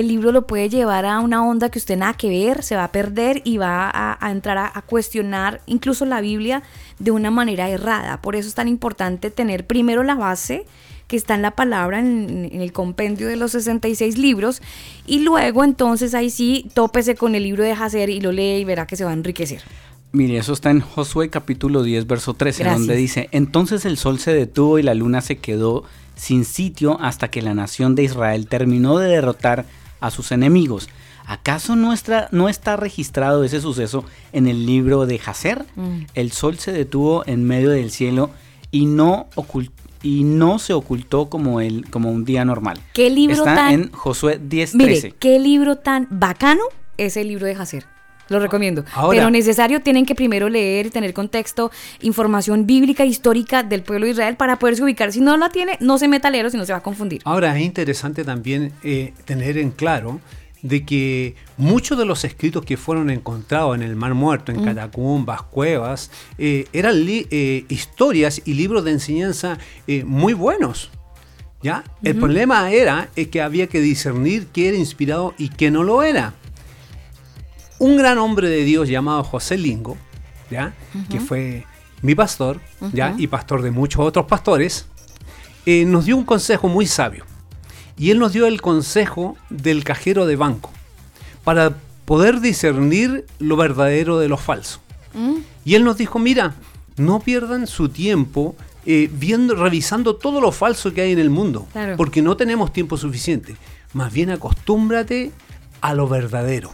el libro lo puede llevar a una onda que usted nada que ver, se va a perder y va a, a entrar a, a cuestionar incluso la Biblia de una manera errada. Por eso es tan importante tener primero la base que está en la palabra, en, en el compendio de los 66 libros, y luego entonces ahí sí tópese con el libro de Hacer y lo lee y verá que se va a enriquecer. Mire, eso está en Josué capítulo 10, verso 13, Gracias. donde dice, entonces el sol se detuvo y la luna se quedó sin sitio hasta que la nación de Israel terminó de derrotar a sus enemigos. ¿Acaso no está, no está registrado ese suceso en el libro de Jacer? Mm. El sol se detuvo en medio del cielo y no, y no se ocultó como, el, como un día normal. ¿Qué libro está tan- en Josué 10, Mire, 13. qué libro tan bacano es el libro de Hacer. Lo recomiendo. Ahora- Pero necesario tienen que primero leer y tener contexto, información bíblica, histórica del pueblo de Israel para poderse ubicar. Si no la tiene, no se meta a leer o si no se va a confundir. Ahora es interesante también eh, tener en claro de que muchos de los escritos que fueron encontrados en el Mar Muerto, en Mm. catacumbas, cuevas, eh, eran eh, historias y libros de enseñanza eh, muy buenos. ¿ya? El problema era que había que discernir qué era inspirado y qué no lo era. Un gran hombre de Dios llamado José Lingo, ¿ya? que fue mi pastor ¿ya? Y pastor de muchos otros pastores, eh, nos dio un consejo muy sabio. Y él nos dio el consejo del cajero de banco para poder discernir lo verdadero de lo falso. Y él nos dijo, mira, no pierdan su tiempo eh, viendo, revisando todo lo falso que hay en el mundo, Claro. porque no tenemos tiempo suficiente. Más bien acostúmbrate a lo verdadero.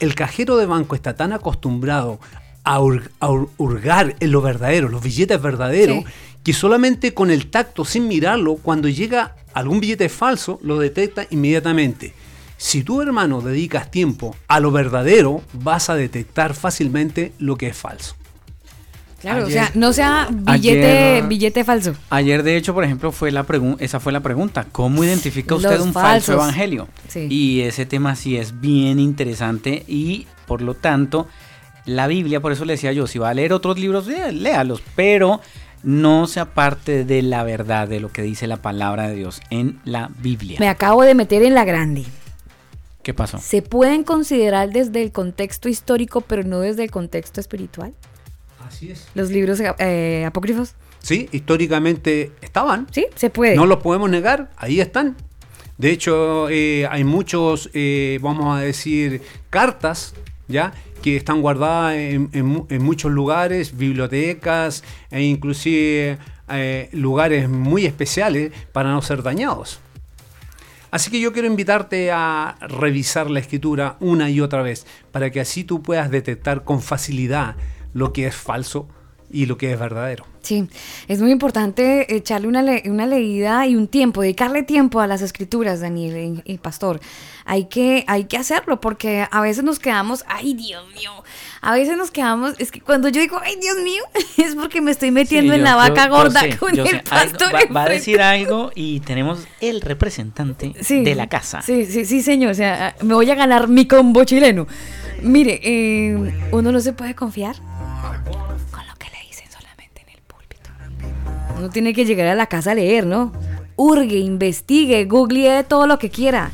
El cajero de banco está tan acostumbrado a, hur- a hur- hurgar en lo verdadero, los billetes verdaderos, Sí. que solamente con el tacto, sin mirarlo, cuando llega algún billete falso, lo detecta inmediatamente. Si tú, hermano, dedicas tiempo a lo verdadero, vas a detectar fácilmente lo que es falso. Claro, o sea, no sea billete, ayer- billete falso. Ayer, de hecho, por ejemplo, fue la esa fue la pregunta. ¿Cómo identifica usted Los un falso evangelio? Sí. Y ese tema sí es bien interesante y, por lo tanto, la Biblia, por eso le decía yo, si va a leer otros libros, lé- léalos, pero no se aparte de la verdad, de lo que dice la palabra de Dios en la Biblia. Me acabo de meter en la grande. ¿Qué pasó? ¿Se pueden considerar desde el contexto histórico, pero no desde el contexto espiritual? Así es. Los libros eh, apócrifos. Sí, históricamente estaban. Sí, se puede. No los podemos negar, ahí están. De hecho, eh, hay muchos, eh, vamos a decir, cartas, ¿ya? Que están guardadas en, en mu- en muchos lugares, bibliotecas e inclusive eh, lugares muy especiales para no ser dañados. Así que yo quiero invitarte a revisar la escritura una y otra vez, para que así tú puedas detectar con facilidad lo que es falso y lo que es verdadero. Sí, es muy importante echarle una, le- una leída y un tiempo, dedicarle tiempo a las escrituras, Daniel y, y Pastor. Hay que, hay que hacerlo porque a veces nos quedamos, ay Dios mío, a veces nos quedamos, es que cuando yo digo, ay Dios mío, es porque me estoy metiendo Sí, en la vaca yo- yo gorda sé, con el sé. Algo- pastor. va, va a decir algo y tenemos el representante Sí, de la casa. Sí, sí, sí, señor. O sea, me voy a ganar mi combo chileno. Mire, eh, uno no se puede confiar con lo que le dicen solamente en el púlpito. Uno tiene que llegar a la casa a leer, ¿no? Hurgue, investigue, googlee todo lo que quiera.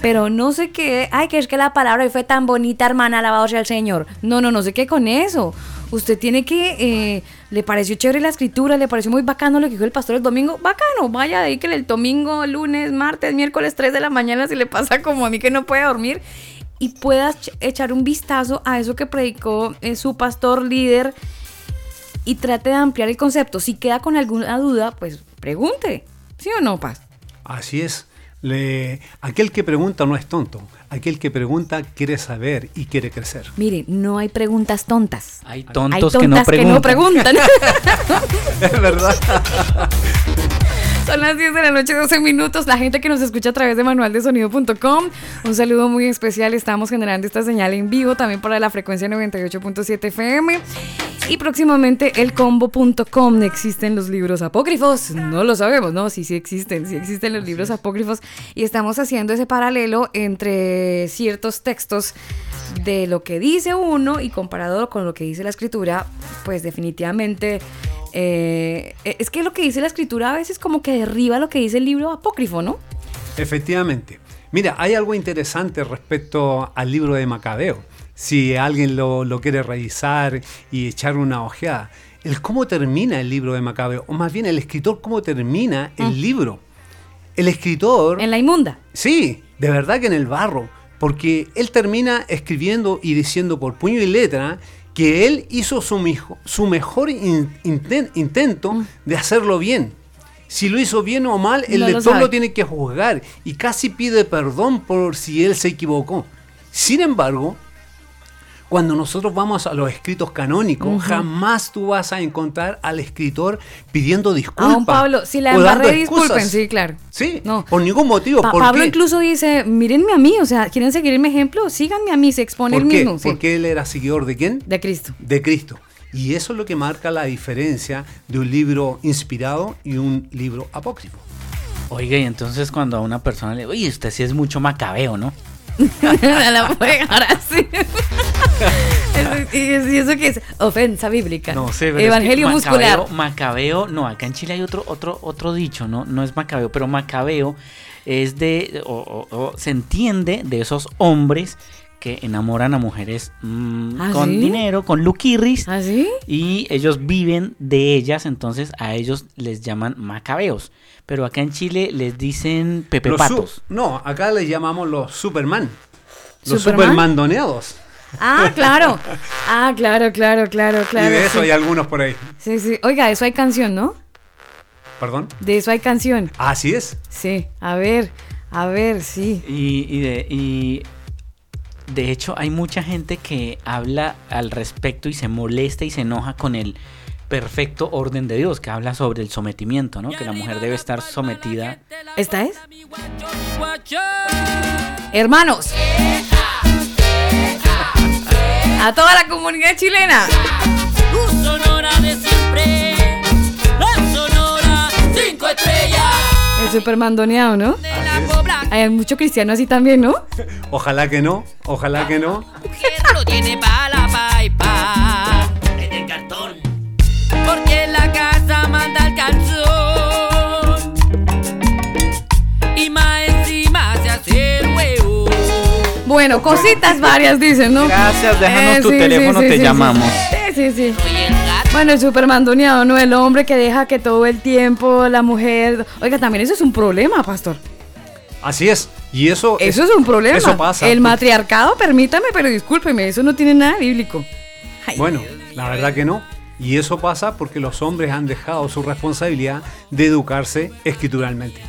Pero no sé qué, ay, que es que la palabra fue tan bonita, hermana, alabado sea el Señor. No, no, no sé qué con eso. Usted tiene que, eh, le pareció chévere la escritura, le pareció muy bacano lo que dijo el pastor el domingo. Bacano, vaya, dedíquele el domingo, lunes, martes, miércoles, 3 de la mañana, si le pasa como a mí que no puede dormir. Y puedas ch- echar un vistazo a eso que predicó eh, su pastor líder y trate de ampliar el concepto. Si queda con alguna duda, pues pregunte. ¿Sí o no, Paz? Así es. Le- aquel que pregunta no es tonto. Aquel que pregunta quiere saber y quiere crecer. Mire, no hay preguntas tontas. Hay Hay tontos, tontas que no preguntan. preguntan. Es verdad. Son las 10 de la noche, 12 minutos. La gente que nos escucha a través de manualdesonido.com. Un saludo muy especial. Estamos generando esta señal en vivo también para la frecuencia 98.7 FM. Y próximamente elcombo.com. ¿Existen los libros apócrifos? No lo sabemos, ¿no? Sí, sí existen. Sí existen los libros apócrifos. Y estamos haciendo ese paralelo entre ciertos textos de lo que dice uno y comparado con lo que dice la escritura, pues definitivamente eh, es que lo que dice la escritura a veces como que derriba lo que dice el libro apócrifo, ¿no? Efectivamente. Mira, hay algo interesante respecto al libro de Macabeo. Si alguien lo, lo quiere revisar y echar una ojeada. El cómo termina el libro de Macabeo, o más bien el escritor cómo termina el Mm. libro. El escritor... En la inmunda. Sí, de verdad que en el barro, porque él termina escribiendo y diciendo por puño y letra que él hizo su, mijo- su mejor in- inten- intento de hacerlo bien. Si lo hizo bien o mal, el Mm. No lo lector sabe. lo tiene que juzgar y casi pide perdón por si él se equivocó. Sin embargo, cuando nosotros vamos a los escritos canónicos, jamás tú vas a encontrar al escritor pidiendo disculpas. Don Pablo, si la embarré, disculpen, sí, claro. Sí, No. por ningún motivo. Pa- ¿Por Pablo qué? incluso dice, mírenme a mí, o sea, ¿quieren seguir mi ejemplo? Síganme a mí, se expone ¿Por el mismo. sí. Porque él era seguidor de quién? De Cristo. De Cristo. Y eso es lo que marca la diferencia de un libro inspirado y un libro apócrifo. Oiga, y entonces cuando a una persona le oye, usted sí es mucho macabeo, ¿no? la puede dejar así. Eso- y, es- y eso que es ofensa bíblica. No sé, pero es que Evangelio muscular. Macabeo, Macabeo, no, acá en Chile hay otro, otro, otro dicho, ¿no? No es Macabeo, pero Macabeo es de, o, o- o se entiende de esos hombres que enamoran a mujeres mm, ¿Ah, con sí? dinero, con luquirris, ¿Ah, sí? y ellos viven de ellas, entonces a ellos les llaman macabeos. Pero acá en Chile les dicen Los su- pepepatos. no, acá les llamamos los Superman. Los ¿Superman? Supermandoneados. Ah, claro. Ah, claro, claro, claro, claro. y de eso sí. hay algunos por ahí. sí, sí. Oiga, de eso hay canción, ¿no? Perdón. De eso hay canción. Así es. Sí, a ver, a ver, sí. Y, y de, y de hecho hay mucha gente que habla al respecto y se molesta y se enoja con el perfecto orden de Dios, que habla sobre el sometimiento, ¿no? Que la mujer debe estar sometida. ¿Esta es? Hermanos. A toda la comunidad chilena. Tu sonora de siempre, la sonora cinco estrellas. El supermandoneado, ¿no? Hay mucho cristiano así también, ¿no? Ojalá que no, ojalá que no. lo tiene pa' Bueno, cositas varias dicen, ¿no? Gracias, déjanos Eh, tu sí, teléfono, sí, te sí, llamamos. Sí, sí, sí. Bueno, el supermandoneado, ¿no? El hombre que deja que todo el tiempo la mujer... Oiga, también eso es un problema, pastor. Así es. Y eso, Eso es un problema. Eso pasa. El matriarcado, permítame, pero discúlpeme, eso no tiene nada bíblico. Bueno, la verdad que no. Y eso pasa porque los hombres han dejado su responsabilidad de educarse escrituralmente.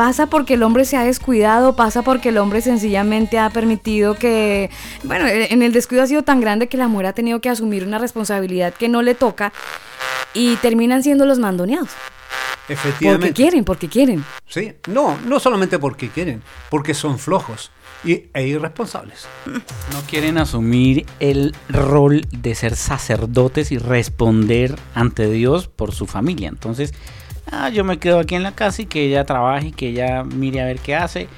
Pasa porque el hombre se ha descuidado, pasa porque el hombre sencillamente ha permitido que, bueno, en el descuido ha sido tan grande que la mujer ha tenido que asumir una responsabilidad que no le toca y terminan siendo los mandoneados. Efectivamente. Porque quieren, porque quieren. Sí, no, no solamente porque quieren, porque son flojos y, e irresponsables. No quieren asumir el rol de ser sacerdotes y responder ante Dios por su familia. Entonces, ah, yo me quedo aquí en la casa y que ella trabaje y que ella mire a ver qué hace.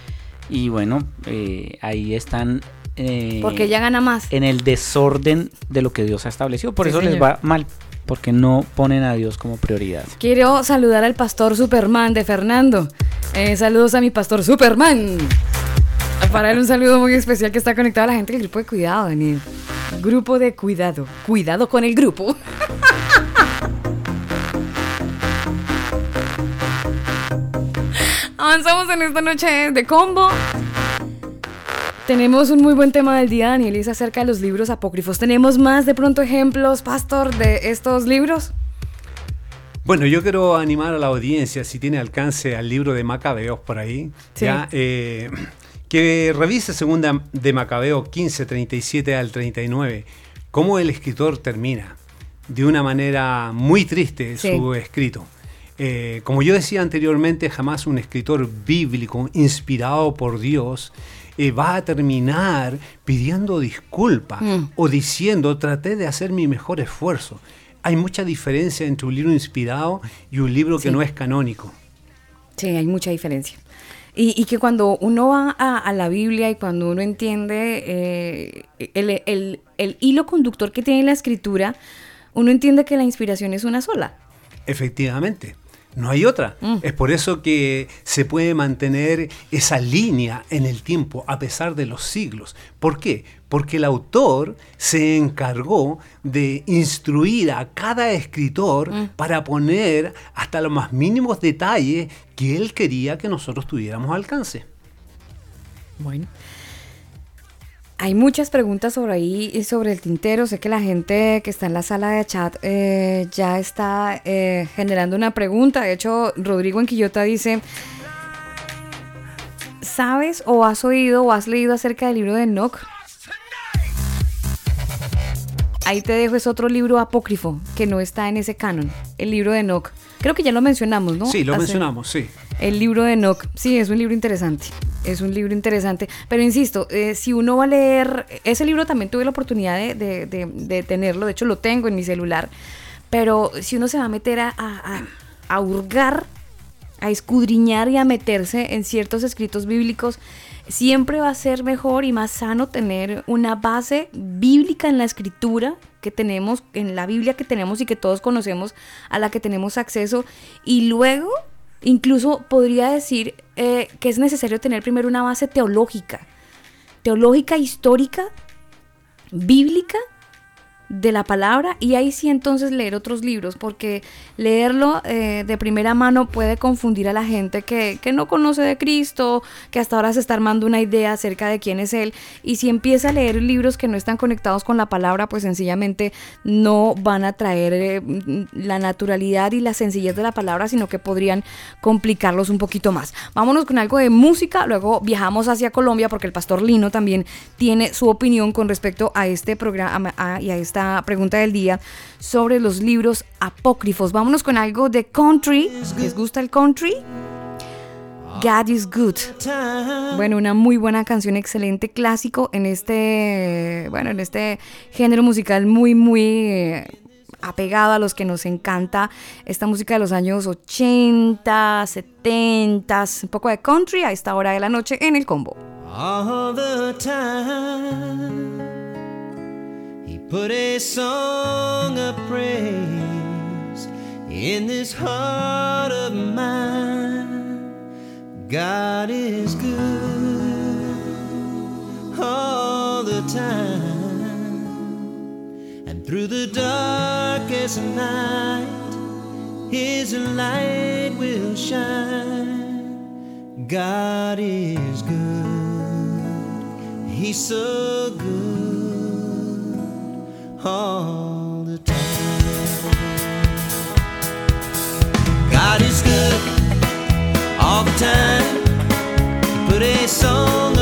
Y bueno, eh, ahí están. eh, Porque ella gana más. En el desorden de lo que Dios ha establecido. Por Sí, eso les va mal. Porque no ponen a Dios como prioridad. Quiero saludar al pastor Superman de Fernando. Eh, saludos a mi pastor Superman. Para él un saludo muy especial que está conectado a la gente del grupo de cuidado, Daniel. Grupo de cuidado. Cuidado con el grupo. Avanzamos en esta noche de combo. Tenemos un muy buen tema del día, Daniel, y es acerca de los libros apócrifos. ¿Tenemos más de pronto ejemplos, pastor, de estos libros? Bueno, yo quiero animar a la audiencia, si tiene alcance al libro de Macabeos por ahí, Sí. ya, eh, que revise segunda de Macabeo 15, 37 al 39, cómo el escritor termina de una manera muy triste Sí. su escrito. Eh, como yo decía anteriormente, jamás un escritor bíblico inspirado por Dios eh, va a terminar pidiendo disculpas Mm. o diciendo traté de hacer mi mejor esfuerzo. Hay mucha diferencia entre un libro inspirado y un libro que no es canónico. Sí, hay mucha diferencia. Y, y que cuando uno va a, a la Biblia y cuando uno entiende eh, el, el- el hilo conductor que tiene la escritura, uno entiende que la inspiración es una sola. Efectivamente. No hay otra. Mm. Es por eso que se puede mantener esa línea en el tiempo a pesar de los siglos. ¿Por qué? Porque el autor se encargó de instruir a cada escritor Mm. para poner hasta los más mínimos detalles que él quería que nosotros tuviéramos alcance. Bueno. Hay muchas preguntas sobre ahí y sobre el tintero. Sé que la gente que está en la sala de chat eh, ya está eh, generando una pregunta. De hecho, Rodrigo en Quillota dice, ¿sabes o has oído o has leído acerca del libro de Enoch? Ahí te dejo, es otro libro apócrifo que no está en ese canon, el libro de Enoch. Creo que ya lo mencionamos, ¿no? Sí, lo Hace- mencionamos, sí. El libro de Enoch, sí, es un libro interesante. Es un libro interesante. Pero insisto, eh, si uno va a leer. Ese libro también tuve la oportunidad de, de- de- de tenerlo. De hecho, lo tengo en mi celular. Pero si uno se va a meter a, a- a- hurgar, a escudriñar y a meterse en ciertos escritos bíblicos, siempre va a ser mejor y más sano tener una base bíblica en la escritura que tenemos, en la Biblia que tenemos y que todos conocemos, a la que tenemos acceso. Y luego, incluso podría decir eh, que es necesario tener primero una base teológica, teológica, histórica, bíblica de la palabra y ahí sí entonces leer otros libros porque leerlo eh, de primera mano puede confundir a la gente que, que no conoce de Cristo, que hasta ahora se está armando una idea acerca de quién es Él y si empieza a leer libros que no están conectados con la palabra pues sencillamente no van a traer eh, la naturalidad y la sencillez de la palabra sino que podrían complicarlos un poquito más. Vámonos con algo de música, luego viajamos hacia Colombia porque el pastor Lino también tiene su opinión con respecto a este programa y a esta pregunta del día sobre los libros apócrifos. Vámonos con algo de country. ¿Les gusta el country? God is good. Bueno, una muy buena canción, excelente clásico en este, bueno, en este género musical muy, muy eh, apegado a los que nos encanta esta música de los años 80, 70, un poco de country a esta hora de la noche en el combo. all the time. Put a song of praise in this heart of mine. God is good all the time, and through the darkest night, His light will shine. God is good. He's so good all the time. God is good all the time. Put a song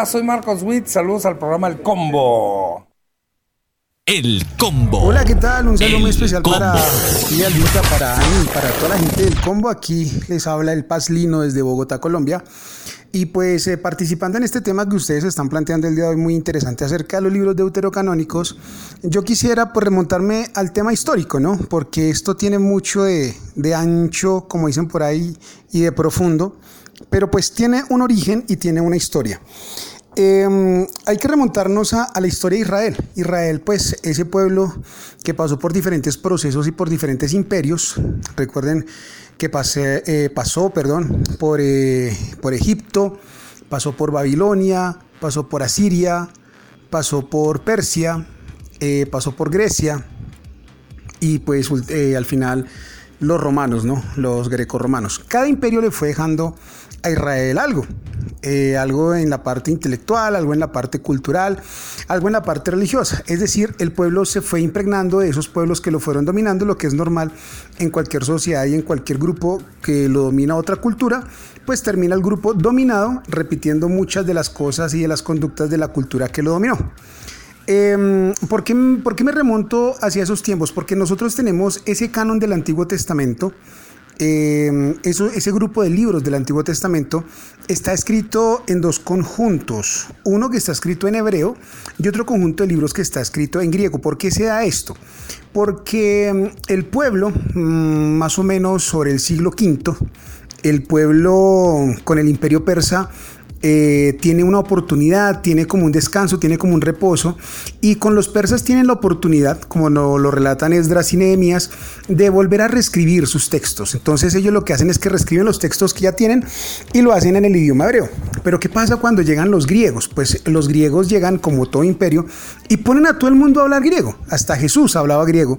Hola, soy Marcos Witt. Saludos al programa El Combo. El combo. Hola, ¿qué tal? Un saludo El muy especial para combo. y Alvita, para Ani, para toda la gente del combo. Aquí les habla el Paz Lino desde Bogotá, Colombia. Y pues eh, participando en este tema que ustedes están planteando el día de hoy muy interesante acerca de los libros deuterocanónicos, yo quisiera pues remontarme al tema histórico, ¿no? Porque esto tiene mucho de, de ancho, como dicen por ahí, y de profundo, pero pues tiene un origen y tiene una historia. Eh, hay que remontarnos a, la historia de Israel. Israel, pues, ese pueblo que pasó por diferentes procesos y por diferentes imperios. Recuerden que eh, pasó, perdón, por, eh, por Egipto, pasó por Babilonia, pasó por Asiria, pasó por Persia, eh, pasó por Grecia y pues al final los romanos, ¿no? Los grecorromanos. Cada imperio le fue dejando a Israel algo. Eh, algo en la parte intelectual, algo en la parte cultural, algo en la parte religiosa. Es decir, el pueblo se fue impregnando de esos pueblos que lo fueron dominando, lo que es normal en cualquier sociedad y en cualquier grupo que lo domina otra cultura, pues termina el grupo dominado repitiendo muchas de las cosas y de las conductas de la cultura que lo dominó. Eh, ¿por, qué, por qué me remonto hacia esos tiempos? Porque nosotros tenemos ese canon del Antiguo Testamento. Eh, eso, ese grupo de libros del Antiguo Testamento está escrito en dos conjuntos. Uno que está escrito en hebreo y otro conjunto de libros que está escrito en griego. ¿Por qué se da esto? Porque mm, el pueblo, mm, más o menos sobre el siglo V, el pueblo con el imperio persa eh, tiene una oportunidad, tiene como un descanso, tiene como un reposo. Y con los persas tienen la oportunidad, como no, lo relatan Esdras y Nehemías, de volver a reescribir sus textos. Entonces ellos lo que hacen es que reescriben los textos que ya tienen y lo hacen en el idioma hebreo. Pero ¿qué pasa cuando llegan los griegos? Pues los griegos llegan como todo imperio y ponen a todo el mundo a hablar griego. Hasta Jesús hablaba griego.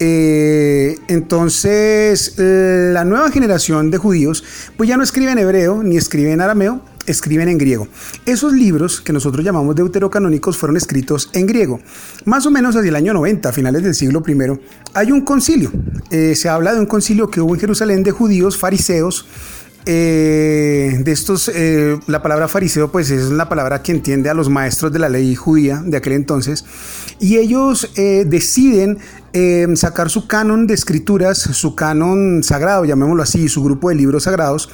Eh, entonces, la nueva generación de judíos, pues ya no escriben hebreo ni escriben arameo, escriben en griego. Esos libros que nosotros llamamos deuterocanónicos fueron escritos en griego. Más o menos hacia el año 90, a finales del siglo I, hay un concilio. Eh, se habla de un concilio que hubo en Jerusalén de judíos, fariseos, eh, de estos, eh, la palabra fariseo, pues es la palabra que entiende a los maestros de la ley judía de aquel entonces, y ellos eh, deciden sacar su canon de escrituras, su canon sagrado, llamémoslo así, su grupo de libros sagrados.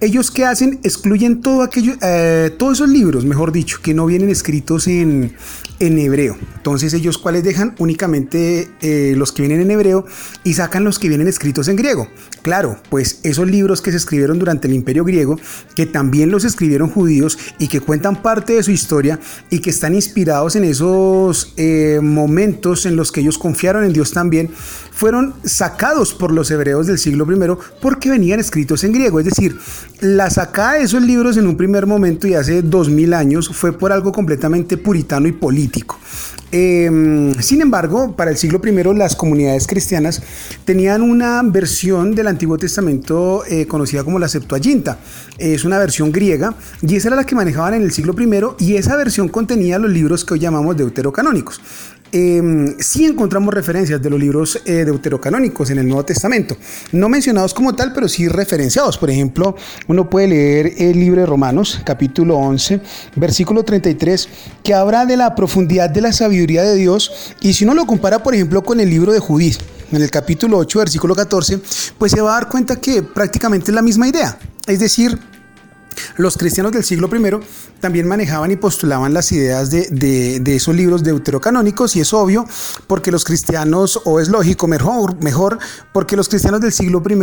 Ellos que hacen, excluyen todo aquello, eh, todos esos libros, mejor dicho, que no vienen escritos en, en hebreo. Entonces ellos cuáles dejan únicamente eh, los que vienen en hebreo y sacan los que vienen escritos en griego. Claro, pues esos libros que se escribieron durante el imperio griego, que también los escribieron judíos y que cuentan parte de su historia y que están inspirados en esos eh, momentos en los que ellos confiaron en Dios también, fueron sacados por los hebreos del siglo I porque venían escritos en griego. Es decir, la sacada de esos libros en un primer momento y hace dos mil años fue por algo completamente puritano y político. Eh, sin embargo, para el siglo I las comunidades cristianas tenían una versión del Antiguo Testamento eh, conocida como la Septuaginta. Es una versión griega y esa era la que manejaban en el siglo I y esa versión contenía los libros que hoy llamamos deuterocanónicos. Eh, sí encontramos referencias de los libros eh, deuterocanónicos en el Nuevo Testamento, no mencionados como tal, pero sí referenciados. Por ejemplo, uno puede leer el libro de Romanos, capítulo 11, versículo 33, que habla de la profundidad de la sabiduría de Dios. Y si uno lo compara, por ejemplo, con el libro de Judith, en el capítulo 8, versículo 14, pues se va a dar cuenta que prácticamente es la misma idea. Es decir, los cristianos del siglo I también manejaban y postulaban las ideas de, de- de esos libros deuterocanónicos y es obvio porque los cristianos, o es lógico, mejor, mejor porque los cristianos del siglo I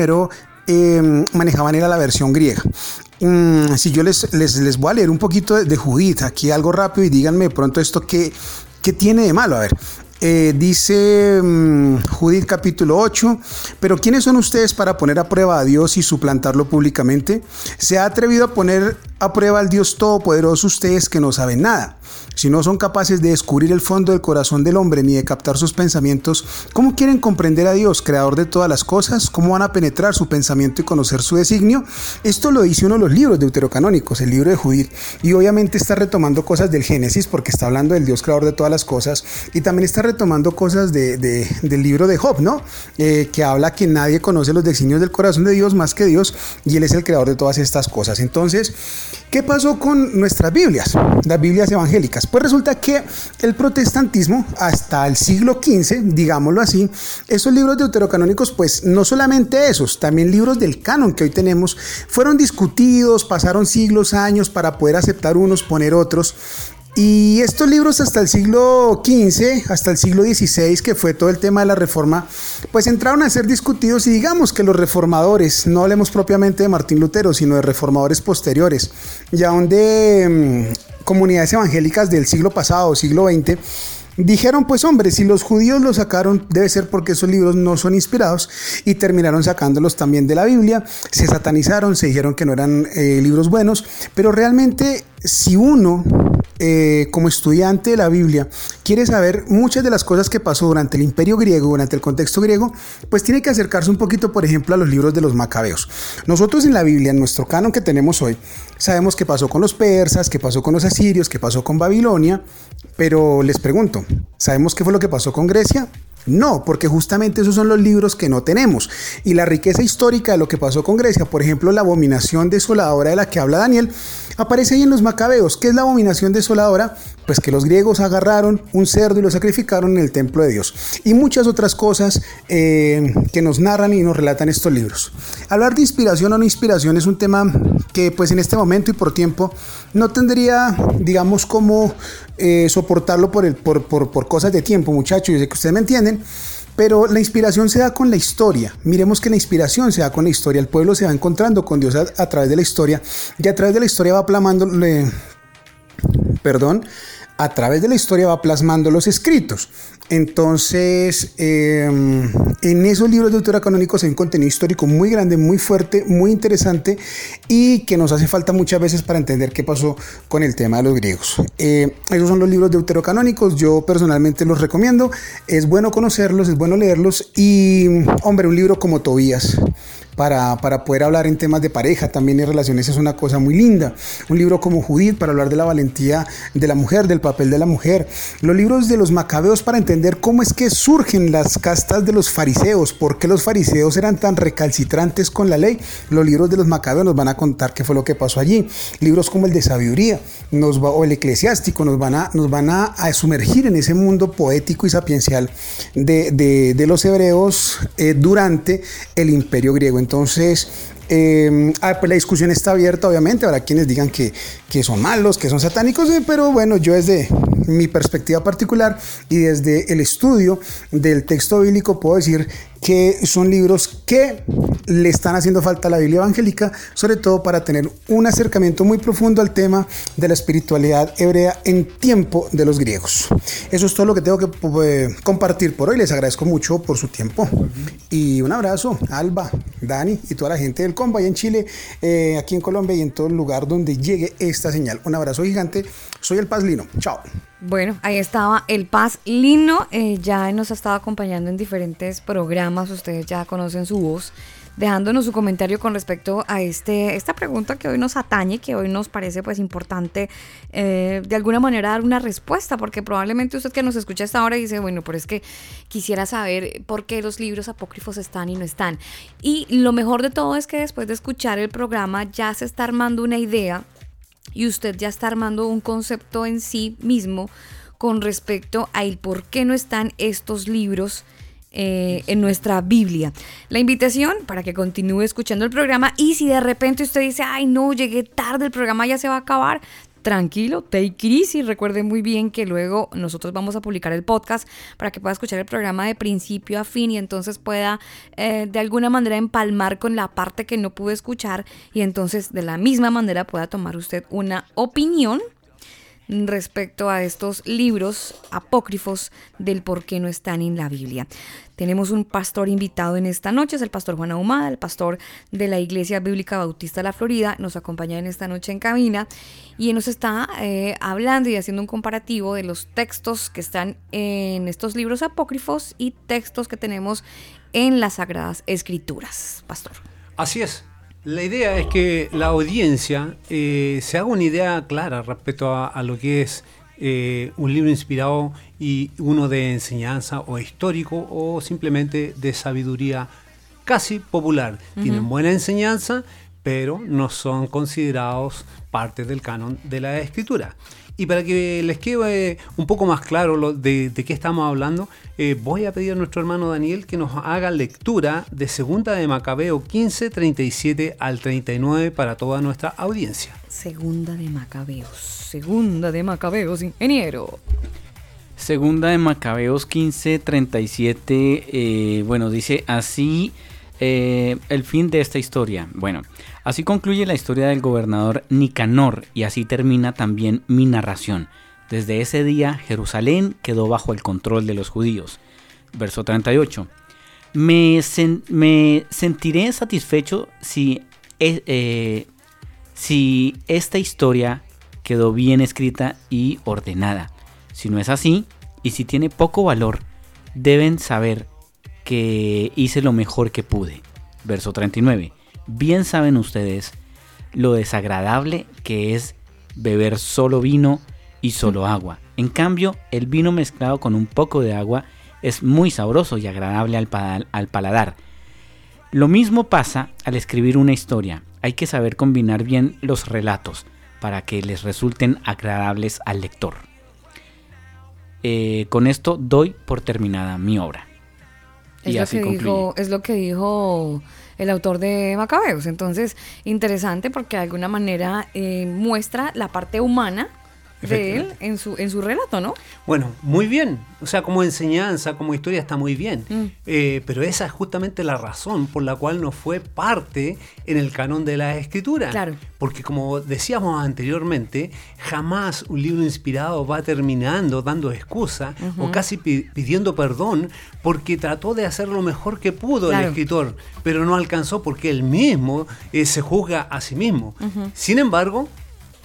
eh, manejaban era la versión griega. Mm, si yo les, les, les voy a leer un poquito de, de Judith, aquí algo rápido y díganme de pronto esto qué, qué tiene de malo. A ver, eh, dice mm, Judith capítulo 8, pero ¿quiénes son ustedes para poner a prueba a Dios y suplantarlo públicamente? ¿Se ha atrevido a poner a prueba al Dios Todopoderoso ustedes que no saben nada? Si no son capaces de descubrir el fondo del corazón del hombre ni de captar sus pensamientos, ¿cómo quieren comprender a Dios, creador de todas las cosas? ¿Cómo van a penetrar su pensamiento y conocer su designio? Esto lo dice uno de los libros deuterocanónicos, el libro de Judith, y obviamente está retomando cosas del Génesis porque está hablando del Dios creador de todas las cosas y también está retomando cosas de- de- del libro de Job, ¿no? Eh, que habla que nadie conoce los designios del corazón de Dios más que Dios y Él es el creador de todas estas cosas. Entonces, ¿qué pasó con nuestras Biblias? Las Biblias evangélicas. Pues resulta que el protestantismo, hasta el siglo XV, digámoslo así, esos libros deuterocanónicos, pues no solamente esos, también libros del canon que hoy tenemos, fueron discutidos, pasaron siglos, años para poder aceptar unos, poner otros. Y estos libros hasta el siglo XV, hasta el siglo XVI, que fue todo el tema de la reforma, pues entraron a ser discutidos y digamos que los reformadores, no hablemos propiamente de Martín Lutero, sino de reformadores posteriores, ya donde mm, comunidades evangélicas del siglo pasado, siglo XX, Dijeron, pues hombre, si los judíos los sacaron, debe ser porque esos libros no son inspirados y terminaron sacándolos también de la Biblia, se satanizaron, se dijeron que no eran eh, libros buenos, pero realmente si uno eh, como estudiante de la Biblia quiere saber muchas de las cosas que pasó durante el imperio griego, durante el contexto griego, pues tiene que acercarse un poquito, por ejemplo, a los libros de los macabeos. Nosotros en la Biblia, en nuestro canon que tenemos hoy, sabemos qué pasó con los persas, qué pasó con los asirios, qué pasó con Babilonia, pero les pregunto, ¿sabemos qué fue lo que pasó con Grecia? No, porque justamente esos son los libros que no tenemos. Y la riqueza histórica de lo que pasó con Grecia, por ejemplo, la abominación desoladora de la que habla Daniel, aparece ahí en los macabeos. ¿Qué es la abominación desoladora? Pues que los griegos agarraron un cerdo y lo sacrificaron en el templo de Dios. Y muchas otras cosas eh, que nos narran y nos relatan estos libros. Hablar de inspiración o no inspiración es un tema que pues en este momento y por tiempo no tendría, digamos, como eh, soportarlo por, el, por, por, por cosas de tiempo, muchachos. Yo sé que ustedes me entienden. Pero la inspiración se da con la historia. Miremos que la inspiración se da con la historia. El pueblo se va encontrando con Dios a, través de la historia. Y a través de la historia va plasmando, le- perdón, a través de la historia va plasmando los escritos. Entonces, eh, en esos libros deuterocanónicos hay un contenido histórico muy grande, muy fuerte, muy interesante y que nos hace falta muchas veces para entender qué pasó con el tema de los griegos. Eh, esos son los libros deuterocanónicos, yo personalmente los recomiendo, es bueno conocerlos, es bueno leerlos y, hombre, un libro como Tobías para, para poder hablar en temas de pareja, también en relaciones es una cosa muy linda. Un libro como Judith para hablar de la valentía de la mujer, del papel de la mujer. Los libros de los macabeos para entender cómo es que surgen las castas de los fariseos, por qué los fariseos eran tan recalcitrantes con la ley. Los libros de los macabeos nos van a contar qué fue lo que pasó allí. Libros como el de sabiduría nos va, o el eclesiástico nos van a, nos van a sumergir en ese mundo poético y sapiencial de, de- de los hebreos eh, durante el imperio griego. Entonces, eh, ah, pues la discusión está abierta, obviamente. Habrá quienes digan que, que son malos, que son satánicos, eh, pero bueno, yo desde mi perspectiva particular y desde el estudio del texto bíblico puedo decir que son libros que le están haciendo falta a la Biblia evangélica, sobre todo para tener un acercamiento muy profundo al tema de la espiritualidad hebrea en tiempo de los griegos. Eso es todo lo que tengo que eh, compartir por hoy. Les agradezco mucho por su tiempo. Y un abrazo, Alba, Dani y toda la gente del combo allá en Chile, eh, aquí en Colombia y en todo el lugar donde llegue esta señal. Un abrazo gigante. Soy el Paz Lino. Chao. Bueno, ahí estaba el Paz Lino, eh, ya nos ha estado acompañando en diferentes programas, ustedes ya conocen su voz, dejándonos su comentario con respecto a este, esta pregunta que hoy nos atañe, que hoy nos parece pues importante eh, de alguna manera dar una respuesta, porque probablemente usted que nos escucha hasta ahora dice, bueno, pero es que quisiera saber por qué los libros apócrifos están y no están. Y lo mejor de todo es que después de escuchar el programa ya se está armando una idea y usted ya está armando un concepto en sí mismo con respecto a el por qué no están estos libros eh, en nuestra Biblia. La invitación para que continúe escuchando el programa y si de repente usted dice, ay no, llegué tarde, el programa ya se va a acabar, tranquilo, take it easy. Recuerde muy bien que luego nosotros vamos a publicar el podcast para que pueda escuchar el programa de principio a fin y entonces pueda eh, de alguna manera empalmar con la parte que no pudo escuchar y entonces de la misma manera pueda tomar usted una opinión respecto a estos libros apócrifos del por qué no están en la Biblia. Tenemos un pastor invitado en esta noche, es el pastor Juan Ahumada, el pastor de la Iglesia Bíblica Bautista de la Florida, nos acompaña en esta noche en cabina y nos está eh, hablando y haciendo un comparativo de los textos que están en estos libros apócrifos y textos que tenemos en las Sagradas Escrituras. Pastor. Así es. La idea es que la audiencia eh, se haga una idea clara respecto a, a lo que es eh, un libro inspirado y uno de enseñanza o histórico o simplemente de sabiduría casi popular. Tienen buena enseñanza, pero no son considerados parte del canon de la escritura. Y para que les quede un poco más claro lo de, de qué estamos hablando, eh, voy a pedir a nuestro hermano Daniel que nos haga lectura de Segunda de Macabeo 15, 37 al 39 para toda nuestra audiencia. Segunda de Macabeos. Segunda de Macabeos, ingeniero. Segunda de Macabeos 15, 37, eh, bueno, dice así eh, el fin de esta historia. Bueno, así concluye la historia del gobernador Nicanor y así termina también mi narración. Desde ese día Jerusalén quedó bajo el control de los judíos. Verso 38. Me, me sentiré satisfecho si, eh, eh, si esta historia quedó bien escrita y ordenada. Si no es así, y si tiene poco valor, deben saber que hice lo mejor que pude. Verso 39. Bien saben ustedes lo desagradable que es beber solo vino y solo agua. En cambio, el vino mezclado con un poco de agua es muy sabroso y agradable al, pa- al paladar. Lo mismo pasa al escribir una historia. Hay que saber combinar bien los relatos para que les resulten agradables al lector. Eh, con esto doy por terminada mi obra. Es, Y lo así que concluye. dijo, es lo que dijo el autor de Macabeos. Entonces, interesante porque de alguna manera eh, muestra la parte humana de él en su, en su relato, ¿no? Bueno, muy bien. O sea, como enseñanza, como historia está muy bien. Mm. Eh, pero esa es justamente la razón por la cual no fue parte en el canon de la escritura. Claro. Porque como decíamos anteriormente, jamás un libro inspirado va terminando dando excusa o casi pi- pidiendo perdón porque trató de hacer lo mejor que pudo Claro. el escritor, pero no alcanzó porque él mismo eh, se juzga a sí mismo. Sin embargo,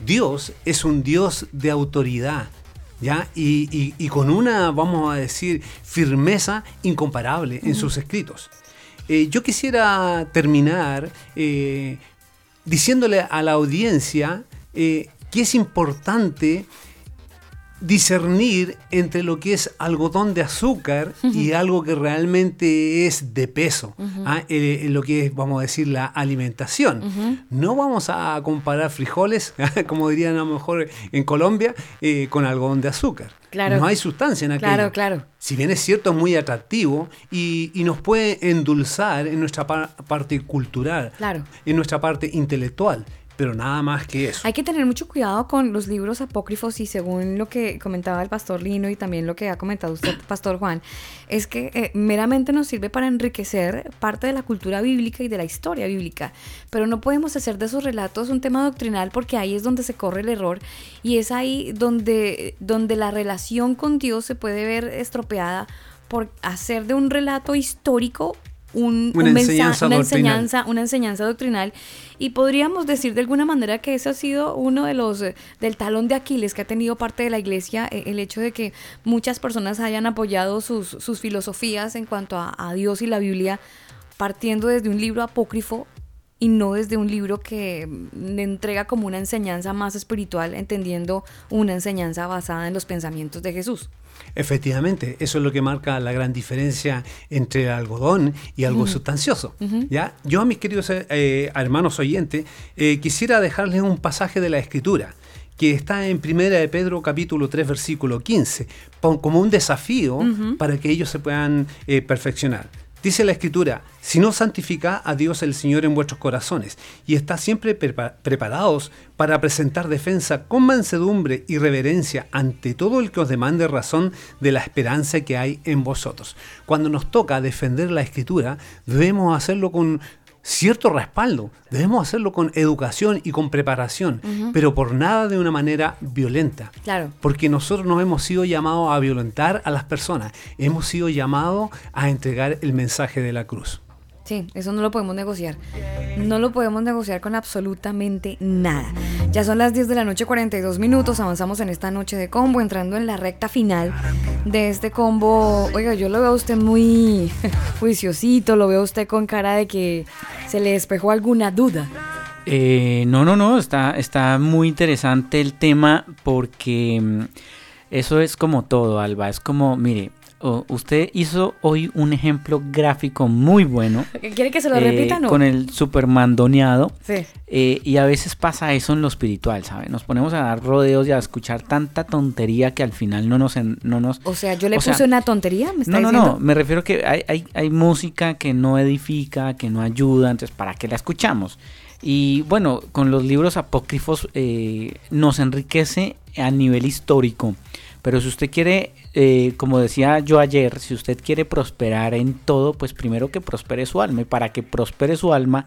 Dios es un Dios de autoridad, ¿ya? Y, y- y con una, vamos a decir, firmeza incomparable en sus escritos. Eh, yo quisiera terminar eh, diciéndole a la audiencia eh, que es importante discernir entre lo que es algodón de azúcar y algo que realmente es de peso. ¿ah? Eh, en lo que es, vamos a decir, la alimentación. No vamos a comparar frijoles, como dirían a lo mejor en Colombia, eh, con algodón de azúcar. Claro. No hay sustancia en aquello. Claro, claro. Si bien es cierto, es muy atractivo y, y nos puede endulzar en nuestra par- parte cultural, Claro. en nuestra parte intelectual, pero nada más que eso. Hay que tener mucho cuidado con los libros apócrifos y según lo que comentaba el pastor Lino y también lo que ha comentado usted, pastor Juan, es que eh, meramente nos sirve para enriquecer parte de la cultura bíblica y de la historia bíblica, pero no podemos hacer de esos relatos un tema doctrinal porque ahí es donde se corre el error y es ahí donde, donde la relación con Dios se puede ver estropeada por hacer de un relato histórico un, Una un enseñanza una doctrinal. enseñanza una enseñanza doctrinal y podríamos decir de alguna manera que ese ha sido uno de los eh, del talón de Aquiles que ha tenido parte de la iglesia eh, el hecho de que muchas personas hayan apoyado sus, sus filosofías en cuanto a, a Dios y la Biblia partiendo desde un libro apócrifo y no desde un libro que mm, le entrega como una enseñanza más espiritual entendiendo una enseñanza basada en los pensamientos de Jesús. Efectivamente, eso es lo que marca la gran diferencia entre el algodón y algo sustancioso. ¿ya? Yo a mis queridos eh, hermanos oyentes eh, quisiera dejarles un pasaje de la Escritura que está en Primera de Pedro capítulo 3 versículo 15, pon- como un desafío para que ellos se puedan eh, perfeccionar. Dice la escritura, si no santifica a Dios el Señor en vuestros corazones y está siempre prepa- preparados para presentar defensa con mansedumbre y reverencia ante todo el que os demande razón de la esperanza que hay en vosotros. Cuando nos toca defender la escritura, debemos hacerlo con cierto respaldo, debemos hacerlo con educación y con preparación, pero por nada de una manera violenta. Claro. Porque nosotros no hemos sido llamados a violentar a las personas, hemos sido llamados a entregar el mensaje de la cruz. Sí, eso no lo podemos negociar. No lo podemos negociar con absolutamente nada. Ya son las 10 de la noche, 42 minutos. Avanzamos en esta noche de combo, entrando en la recta final de este combo. Oiga, yo lo veo a usted muy juiciosito, lo veo a usted con cara de que se le despejó alguna duda. Eh, no, no, no, está, está muy interesante el tema porque mm, eso es como todo, Alba. Es como, mire, o- usted hizo hoy un ejemplo gráfico muy bueno. ¿Quiere que se lo eh, repita? No. Con el supermandoneado. Sí. Eh, y a veces pasa eso en lo espiritual, ¿sabe? Nos ponemos a dar rodeos y a escuchar tanta tontería que al final no nos... no nos O sea, yo le sea, puse una tontería, ¿me está no, no, diciendo? no, me refiero que hay, hay, hay música que no edifica, que no ayuda, entonces ¿para qué la escuchamos? Y bueno, con los libros apócrifos eh, nos enriquece a nivel histórico, pero si usted quiere, eh, como decía yo ayer, si usted quiere prosperar en todo, pues primero que prospere su alma, y para que prospere su alma,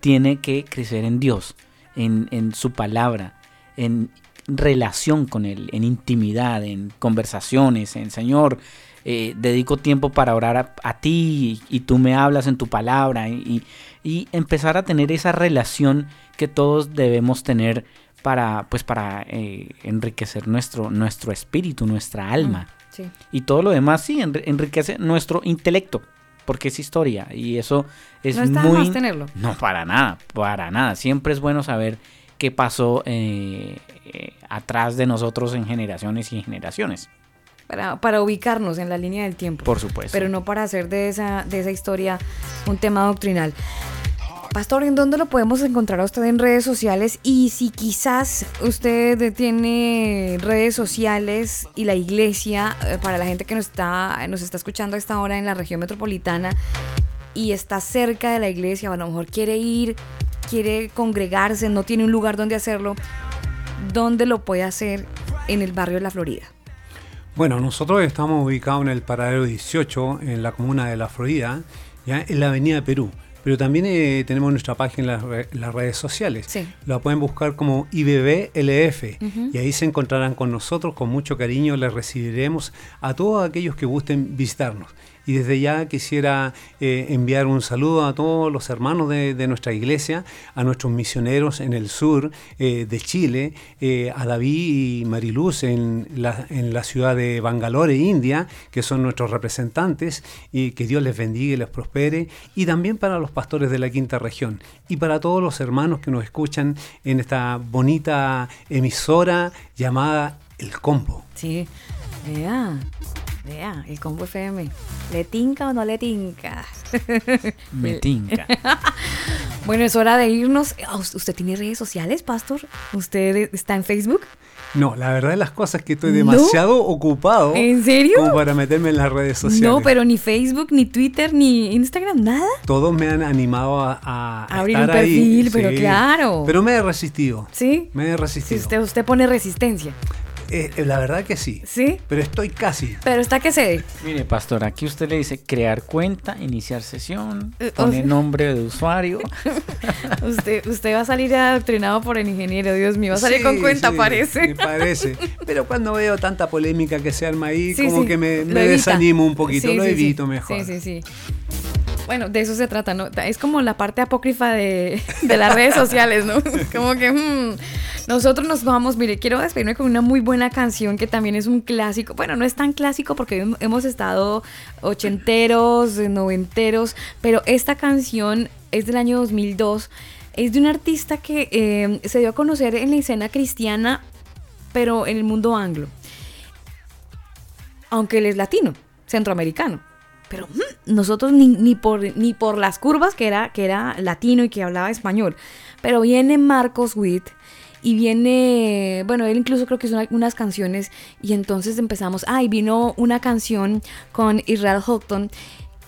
tiene que crecer en Dios, en, su palabra, en relación con Él, en intimidad, en conversaciones, en Señor, eh, dedico tiempo para orar a, ti y, tú me hablas en tu palabra y, y empezar a tener esa relación que todos debemos tener para, pues, para eh, enriquecer nuestro, nuestro espíritu, nuestra alma. Sí. Y todo lo demás sí enri- enriquece nuestro intelecto, porque es historia y eso es No está muy... más tenerlo. No, para nada, para nada. Siempre es bueno saber qué pasó eh, eh, atrás de nosotros en generaciones y generaciones. Para, para ubicarnos en la línea del tiempo. Por supuesto. Pero no para hacer de esa, de esa historia un tema doctrinal. Pastor, ¿en dónde lo podemos encontrar a usted en redes sociales? Y si quizás usted tiene redes sociales y la iglesia, eh, para la gente que nos está, nos está escuchando a esta hora en la región metropolitana y está cerca de la iglesia, o a lo mejor quiere ir, quiere congregarse, no tiene un lugar donde hacerlo, ¿dónde lo puede hacer en el barrio de la Florida? Bueno, nosotros estamos ubicados en el paradero 18, en la comuna de La Florida, ya en la avenida Perú. Pero también eh, tenemos nuestra página en las, re- las redes sociales. Sí. La pueden buscar como IBBLF y ahí se encontrarán con nosotros. Con mucho cariño les recibiremos a todos aquellos que gusten visitarnos. Y desde ya quisiera eh, enviar un saludo a todos los hermanos de, nuestra iglesia, a nuestros misioneros en el sur eh, de Chile, eh, a David y Mariluz en la, en la ciudad de Bangalore, India, que son nuestros representantes, y que Dios les bendiga y les prospere, y también para los pastores de la quinta región, y para todos los hermanos que nos escuchan en esta bonita emisora llamada El Combo. Sí, vea, vea, el combo FM. ¿Le tinca o no le tinca? Me tinca. bueno, es hora de irnos. Ah, ¿us- ¿Usted tiene redes sociales, Pastor? ¿Usted está en Facebook? No, la verdad de las cosas es que estoy ¿No? demasiado ocupado ¿En serio? como para meterme en las redes sociales. No, pero ni Facebook, ni Twitter, ni Instagram, nada. Todos me han animado a, a Abrir estar un ahí, perfil, pero claro. Pero me he resistido. ¿Sí? Me he Si resistido. usted, usted pone resistencia. Eh, eh, la verdad que sí. ¿Sí? Pero estoy casi. Pero está que cede. Mire, pastor, aquí usted le dice crear cuenta, iniciar sesión, Eh, poner nombre de usuario. Usted, usted va a salir adoctrinado por el ingeniero, Dios mío. Va a salir Sí, con cuenta, sí, parece. me parece. Pero cuando veo tanta polémica que se arma ahí, Sí, como sí, que me, me desanimo un poquito, Sí, lo sí, sí. evito mejor. Sí, sí, sí. Bueno, de eso se trata, ¿no? Es como la parte apócrifa de, de las redes sociales, ¿no? Como que hmm, nosotros nos vamos, mire, quiero despedirme con una muy buena canción que también es un clásico. Bueno, no es tan clásico porque hem- hemos estado ochenteros, eh, noventeros, pero esta canción es del año 2002. Es de un artista que eh, se dio a conocer en la escena cristiana, pero en el mundo anglo aunque él es latino, centroamericano. Pero mm, nosotros ni, ni por, ni por las curvas que era, que era latino y que hablaba español. Pero viene Marcos Witt y viene, bueno, él incluso creo que hizo una- unas canciones y entonces empezamos, ah, y vino una canción con Israel Houghton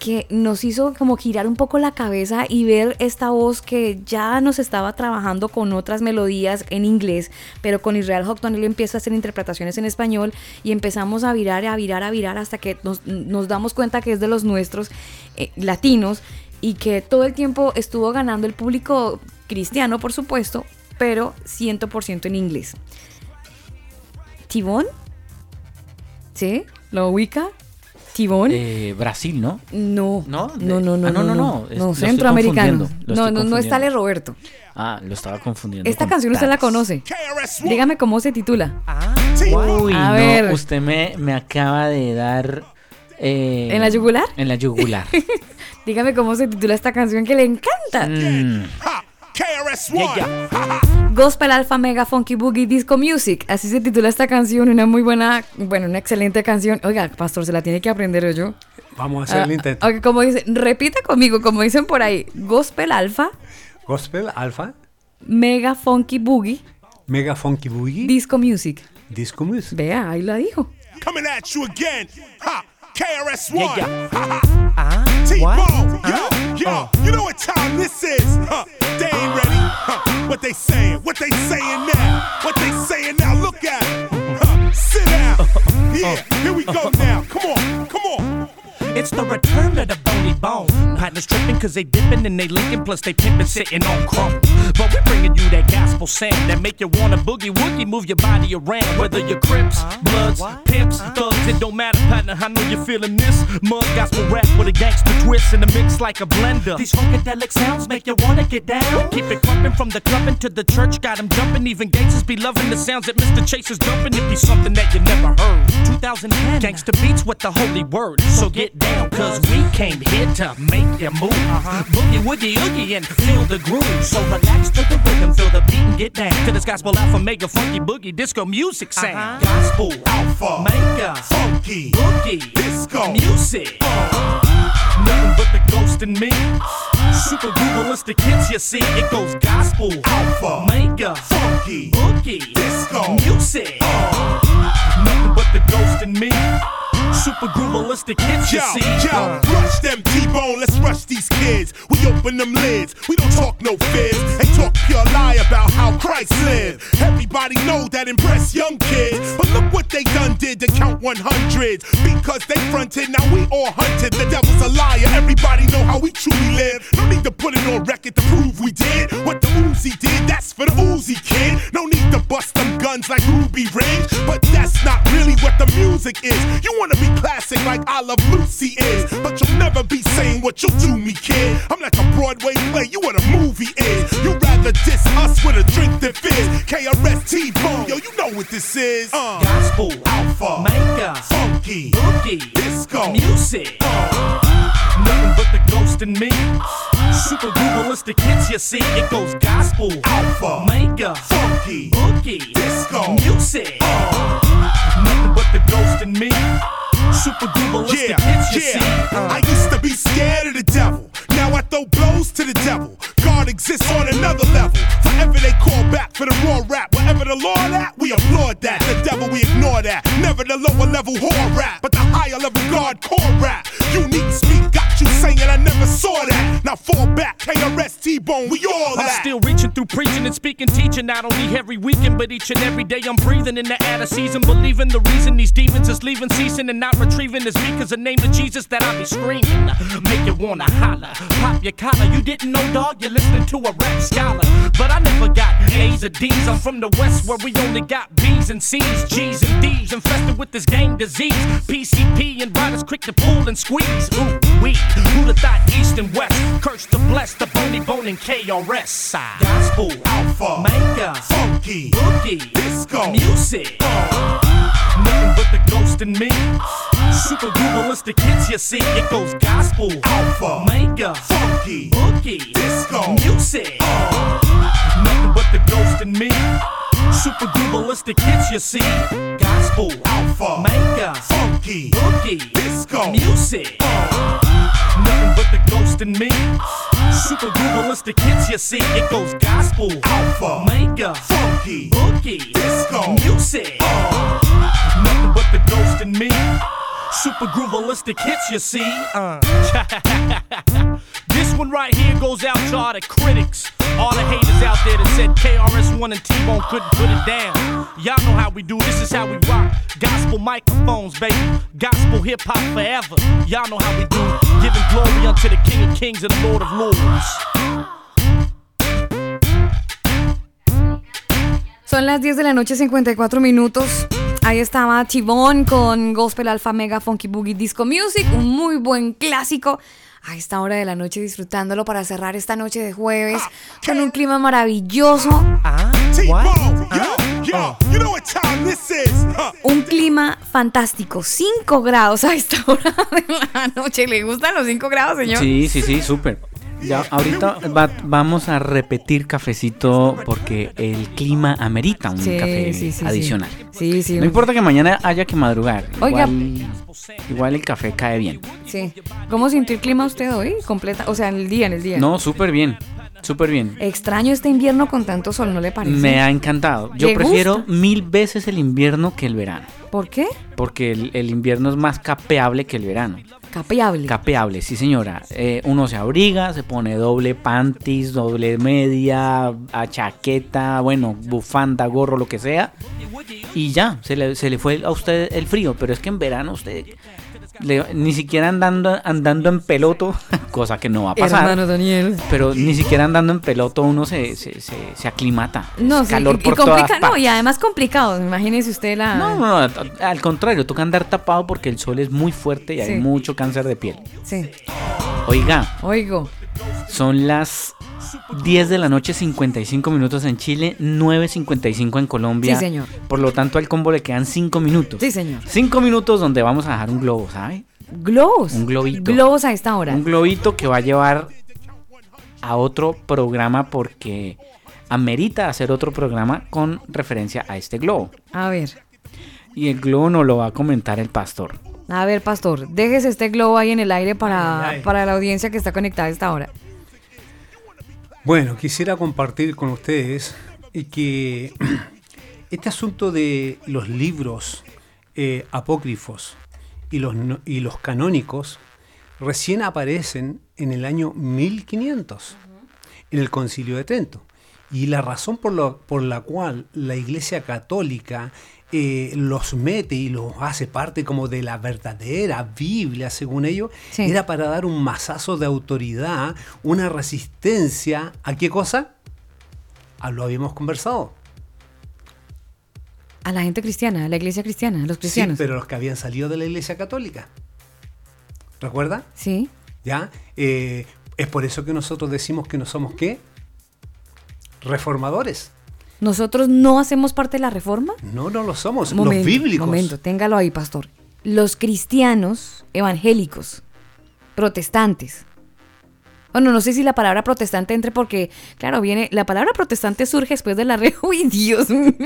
que nos hizo como girar un poco la cabeza y ver esta voz que ya nos estaba trabajando con otras melodías en inglés, pero con Israel Houghton él empieza a hacer interpretaciones en español y empezamos a virar, a virar, a virar hasta que nos, damos cuenta que es de los nuestros eh, latinos y que todo el tiempo estuvo ganando el público cristiano, por supuesto, pero 100% en inglés. ¿Tibón? ¿Sí? ¿Lo ubica? ¿Tibón? Eh, Brasil, ¿no? No, ¿No? no, De- no, no, Ah, no, no, no, no, no, no, estoy centroamericano. No, no, no es confundiendo. Tale Roberto. Ah, lo estaba confundiendo. Esta con canción usted la conoce. Dígame cómo se titula. Uy, A no, ver. usted me, me acaba de dar... eh, ¿En la yugular? En la yugular. Dígame cómo se titula esta canción que le encanta. Mm, KRS-One. Gospel Alpha Mega Funky Boogie Disco Music. Así se titula esta canción, una muy buena, bueno, una excelente canción. Oiga, pastor, se la tiene que aprender ¿o yo. Vamos a hacer el Ah, intento. ok, como dice, repita conmigo, como dicen por ahí. Gospel Alpha Gospel, Alpha, Mega Funky Boogie Mega Funky Boogie, Disco Music. Disco Music. Vea, ahí la dijo. Coming at you again. Ha. KRS-One. Yeah, Ha. T-Bone. Yo, yo. You know what time this is? Huh. They ain't ready. Huh. What they saying? What they saying now? What they saying now? Look at it. Huh. Sit down. Yeah. Here we go now. Come on. It's the return of the bony bone. Partners tripping cause they dipping and they linking, plus they pimping sitting on chrome. But we're bringing you that gospel sound that make you wanna boogie woogie, move your body around. Whether you're Crips, Bloods, Pimps, Thugs, it don't matter, partner. I know you're feeling this. Mud gospel rap with a gangster twist in the mix like a blender. These funkadelic sounds make you wanna get down. Keep it clumping from the clubbing to the church, got 'em jumping. Even gangsters be loving the sounds that Mr. Chase is dumping. If he's something that you never heard. 2010, gangster beats with the holy word. So get down, cause we came here to make you move. Uh-huh. Boogie, woogie, oogie, and feel the groove. So relax to the rhythm, feel the beat and get down. To this gospel alpha, mega funky boogie, disco music uh-huh. sound. Gospel alpha, mega funky boogie, disco music. Uh-huh. Nothing but the ghost in me. Super Googleistic hits, you see, it goes gospel, alpha, mega, funky, boogie, disco, music. Nothing but the ghost in me. Super Googleistic hits, you Yo, see. yo, rush them T-Bone, let's rush these kids. We open them lids, we don't talk no fibs. And talk pure lie about how Christ lived. Everybody know that impress young kids. But look what they done did to count 100s. Because they fronted, now we all hunted. The devil's a liar, everybody know how we truly live. No need to put it on record to prove we did. What the Uzi did, that's for the Uzi kid. No need to bust them guns like Ruby Ridge. But that's not really what the music is. You wanna be classic like I Love Lucy is. But you'll never be saying what you'll do me, kid. I'm like a Broadway play, you what a movie is. You rather diss us with a drink than fizz. KRS T-Bone, yo, you know what this is. Uh. Gospel, alpha, mega, funky, boogie, disco, music. Nothing but the ghost in me. Super Googleistic hits, you see, it goes gospel, alpha, mega, funky, boogie, disco, music. Nothing but the ghost in me. Super Googleistic Yeah, yeah. Uh. I used to be scared of the devil. Now I throw blows to the devil. God exists on another level. Forever they call back for the raw rap. Wherever the law at, we applaud that. The devil, we ignore that. Never the lower level whore rap, but the higher level God core rap. Unique speak got you saying I never saw that. Now fall back, KRS T-Bone, we all I'm still reaching through preaching and speaking, teaching not only every weekend, but each and every day I'm breathing in the air of season. Believing the reason these demons is leaving, ceasing, and not retrieving is me, cause the name of Jesus that I be screaming. Make you wanna holler, pop your collar. You didn't know, dog, you're listening to a rap scholar. But I never got A's or D's. I'm from the West where we only got B's and C's, G's and D's, infested with this gang disease. PCP and riders quick to pull and squeeze. Ooh, we, who'd have thought East and West? Curse the blessed, the bony bone and KRS. Side. Gospel, alpha, mega, funky, boogie, disco, music. Nothing but the ghost in me. Super Googleistic hits, you see, it goes gospel, alpha, mega, funky, boogie, disco, music. Uh. Nothing but the ghost in me. Super Googleistic hits, you see, gospel, alpha, mega, funky, boogie, disco, music. Uh. Nothing but the ghost in me. Super Googleistic hits, you see, it goes gospel, alpha, mega, funky, boogie, disco, music. Uh. Nothing but the ghost in me. Super groovalistic hits, you see. Uh. this one right here goes out to all the critics. All the haters out there that said KRS1 and T-Bone couldn't put it down. Y'all know how we do. This is how we rock. Gospel microphones, baby. Gospel hip hop forever. Y'all know how we do. Giving glory unto the King of Kings and the Lord of Lords. Son las 10 de la noche, 54 minutos. Ahí estaba Chivón con Gospel Alpha Mega Funky Boogie Disco Music, un muy buen clásico. A esta hora de la noche disfrutándolo para cerrar esta noche de jueves con un clima maravilloso. This is. Huh. Un clima fantástico, 5 grados a esta hora de la noche. ¿Le gustan los 5 grados, señor? Sí, sí, sí, súper. Ya, ahorita va- vamos a repetir cafecito porque el clima amerita un Sí, café sí, sí, sí. adicional. Sí, sí. No importa que mañana haya que madrugar. Oiga. Igual, igual el café cae bien. Sí. ¿Cómo sintió el clima usted hoy? Completa, o sea, en el día, en el día. No, súper bien. Súper bien. Extraño este invierno con tanto sol, ¿no le parece? Me ha encantado. Yo ¿Le prefiero gusta? mil veces el invierno que el verano. ¿Por qué? Porque el, el invierno es más capeable que el verano. Capeable. Capeable, sí señora. Eh, uno se abriga, se pone doble panties, doble media, a chaqueta, bueno, bufanda, gorro, lo que sea. Y ya, se le, se le fue a usted el frío. Pero es que en verano usted le- ni siquiera andando, andando en peloto, cosa que no va a pasar. Hermano Daniel. Pero ni siquiera andando en peloto uno se, se, se, se aclimata. No, sí, calor y, y por todas no, partes. y además complicado. Imagínese usted la. No, no, no, al- al contrario, toca andar tapado porque el sol es muy fuerte y Sí. hay mucho cáncer de piel. Sí. Oiga, Oigo. son las 10 de la noche, 55 minutos en Chile, 9.55 en Colombia. Sí, señor. Por lo tanto, al combo le quedan 5 minutos. Sí, señor. 5 minutos donde vamos a dejar un globo, ¿sabe? Globos. Un globito. Globos a esta hora. Un globito que va a llevar a otro programa porque amerita hacer otro programa con referencia a este globo. A ver. Y el globo nos lo va a comentar el pastor. A ver, pastor, déjese este globo ahí en el aire para, para la audiencia que está conectada a esta hora. Bueno, quisiera compartir con ustedes que este asunto de los libros eh, apócrifos y los, y los canónicos recién aparecen en el año 1500, en el Concilio de Trento. Y la razón por, lo- por la cual la Iglesia Católica eh, los mete y los hace parte como de la verdadera Biblia, según ellos, Sí. era para dar un mazazo de autoridad, una resistencia. ¿A qué cosa? A lo habíamos conversado. A la gente cristiana, a la iglesia cristiana, a los Sí, cristianos. pero los que habían salido de la Iglesia Católica. ¿Recuerda? Sí. ¿Ya? Eh, es por eso que nosotros decimos que no somos qué? Reformadores. ¿Nosotros no hacemos parte de la reforma? No, no lo somos. Momento, los bíblicos. Momento, téngalo ahí, pastor. Los cristianos evangélicos, protestantes. Bueno, no sé si la palabra protestante entre porque, claro, viene, la palabra protestante surge después de la re... ¡Uy, Dios mío!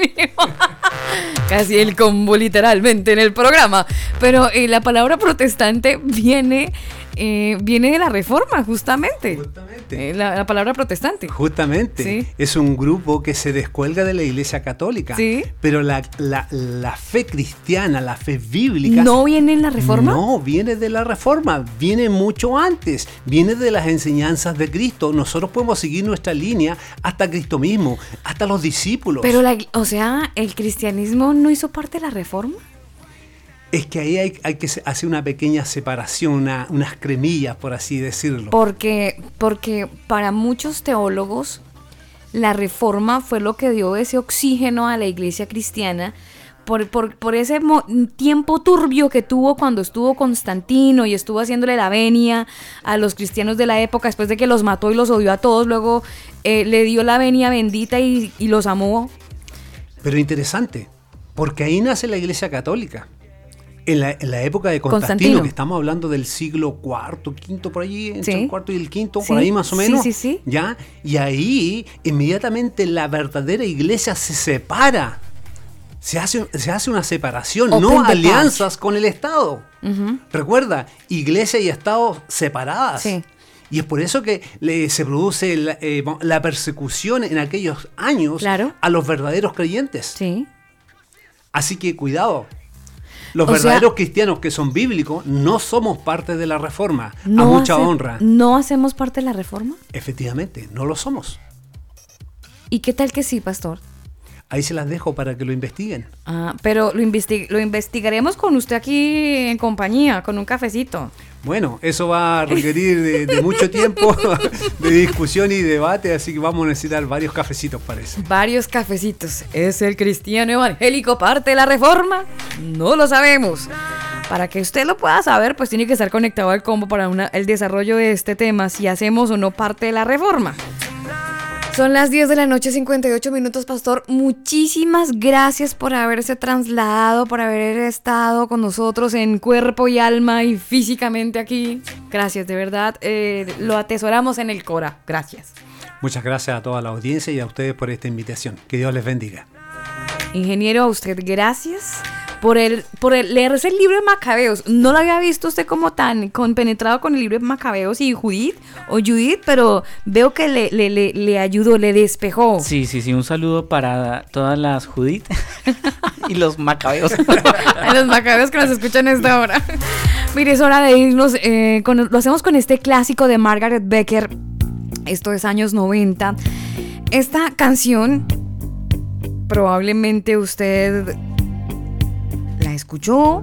Casi el combo literalmente en el programa. Pero eh, la palabra protestante viene, eh, viene de la reforma, justamente. Eh, la, la palabra protestante. Justamente, Sí. es un grupo que se descuelga de la Iglesia Católica. Sí. Pero la, la- la fe cristiana, la fe bíblica... ¿No viene en la reforma? No, viene de la reforma, viene mucho antes, viene de las enseñanzas de Cristo. Nosotros podemos seguir nuestra línea hasta Cristo mismo, hasta los discípulos. Pero, la, o sea, ¿el cristianismo no hizo parte de la reforma? Es que ahí hay, hay que hacer una pequeña separación, una- unas cremillas, por así decirlo. Porque, porque para muchos teólogos la reforma fue lo que dio ese oxígeno a la iglesia cristiana por, por- por ese mo- tiempo turbio que tuvo cuando estuvo Constantino y estuvo haciéndole la venia a los cristianos de la época después de que los mató y los odió a todos, luego eh, le dio la venia bendita y, y los amó. Pero interesante, porque ahí nace la Iglesia Católica. En la, en la época de Constantino, Constantino. que estamos hablando del siglo IV, quinto por allí, entre Sí. el cuarto y el quinto, Sí, por ahí más o menos. sí, sí. ¿ya? Y ahí inmediatamente la verdadera iglesia se separa. Se hace, se hace una separación, Open no alianzas con el Estado. Recuerda, iglesia y Estado separadas. Sí. Y es por eso que le- se produce la, eh, la persecución en aquellos años Claro. a los verdaderos creyentes. Sí. Así que cuidado. Los O verdaderos sea- cristianos que son bíblicos no somos parte de la reforma. a No mucha hace- honra. ¿No hacemos parte de la reforma? Efectivamente, no lo somos. ¿Y qué tal que sí, pastor? Ahí se las dejo para que lo investiguen. Ah, pero lo, investi- lo investigaremos con usted aquí en compañía, con un cafecito. Bueno, eso va a requerir de, de mucho tiempo de discusión y debate, así que vamos a necesitar varios cafecitos para eso. Varios cafecitos. ¿Es el cristiano evangélico parte de la reforma? No lo sabemos. Para que usted lo pueda saber, pues tiene que estar conectado al combo para una- el desarrollo de este tema, si hacemos o no parte de la reforma. Son las 10 de la noche, 58 minutos, Pastor. Muchísimas gracias por haberse trasladado, por haber estado con nosotros en cuerpo y alma y físicamente aquí. Gracias, de verdad. eh, lo atesoramos en el Cora. Gracias. Muchas gracias a toda la audiencia y a ustedes por esta invitación. Que Dios les bendiga. Ingeniero, a usted gracias por el, por el leerse el libro de Macabeos. No lo había visto usted como tan compenetrado con el libro de Macabeos y Judith o Judith, pero veo que le, le, le, le ayudó, le despejó. Sí, sí, sí, un saludo para todas las Judith y los macabeos. a los macabeos que nos escuchan esta hora. Mire, es hora de irnos. eh, con- lo hacemos con este clásico de Margaret Becker. Esto es años 90. Esta canción, probablemente usted escuchó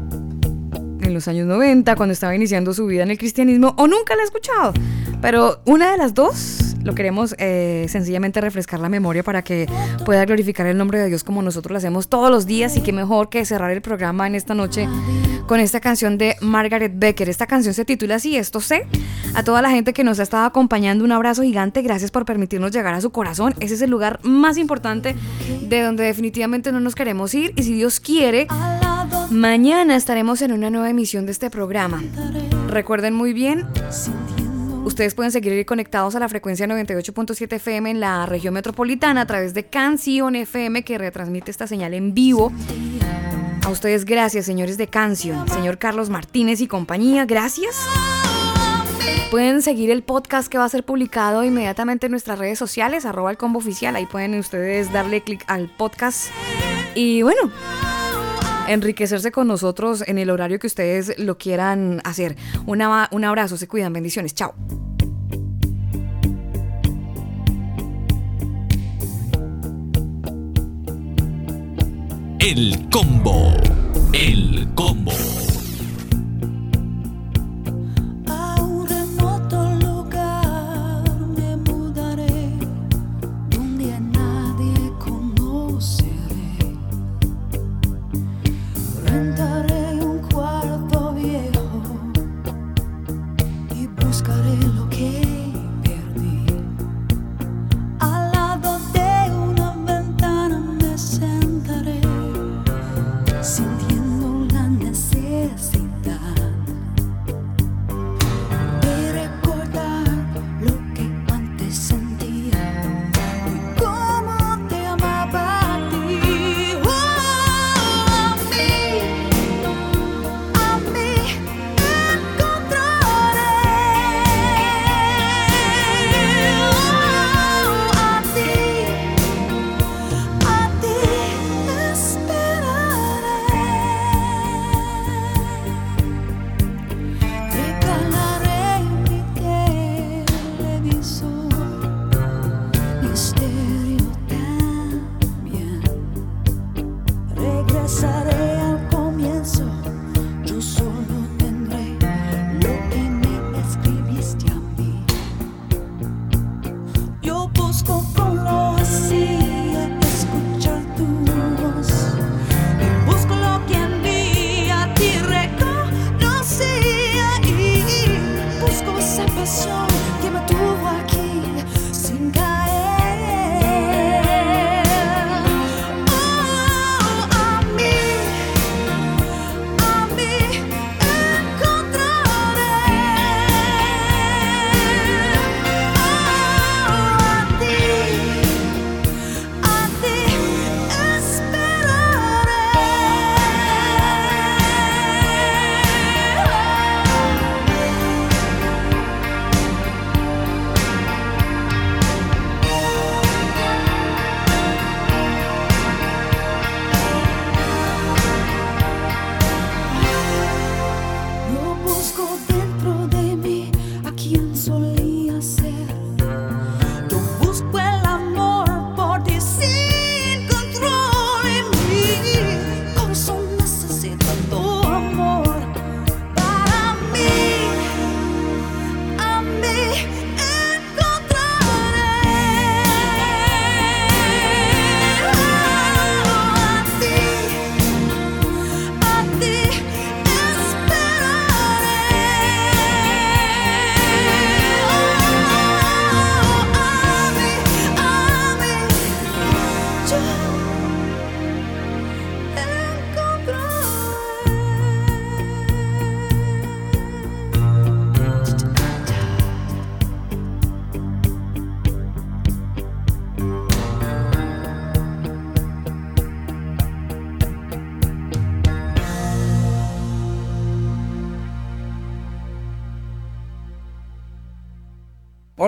en los años 90, cuando estaba iniciando su vida en el cristianismo, o nunca la ha escuchado. Pero una de las dos lo queremos eh, sencillamente refrescar la memoria para que pueda glorificar el nombre de Dios como nosotros lo hacemos todos los días y que mejor que cerrar el programa en esta noche con esta canción de Margaret Becker. Esta canción se titula así, esto sé. A toda la gente que nos ha estado acompañando, un abrazo gigante. Gracias por permitirnos llegar a su corazón. Ese es el lugar más importante de donde definitivamente no nos queremos ir. Y si Dios quiere, mañana estaremos en una nueva emisión de este programa. Recuerden muy bien, ustedes pueden seguir conectados a la frecuencia 98.7 FM en la región metropolitana a través de Canción FM que retransmite esta señal en vivo. A ustedes gracias, señores de Canción, señor Carlos Martínez y compañía, gracias. Pueden seguir el podcast que va a ser publicado inmediatamente en nuestras redes sociales, arroba el combo oficial. Ahí pueden ustedes darle clic al podcast. Y bueno, enriquecerse con nosotros en el horario que ustedes lo quieran hacer. Una- un abrazo, se cuidan, bendiciones, chao. El combo. El combo. 真的。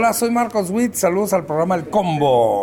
Hola, soy Marcos Witt. Saludos al programa El Combo.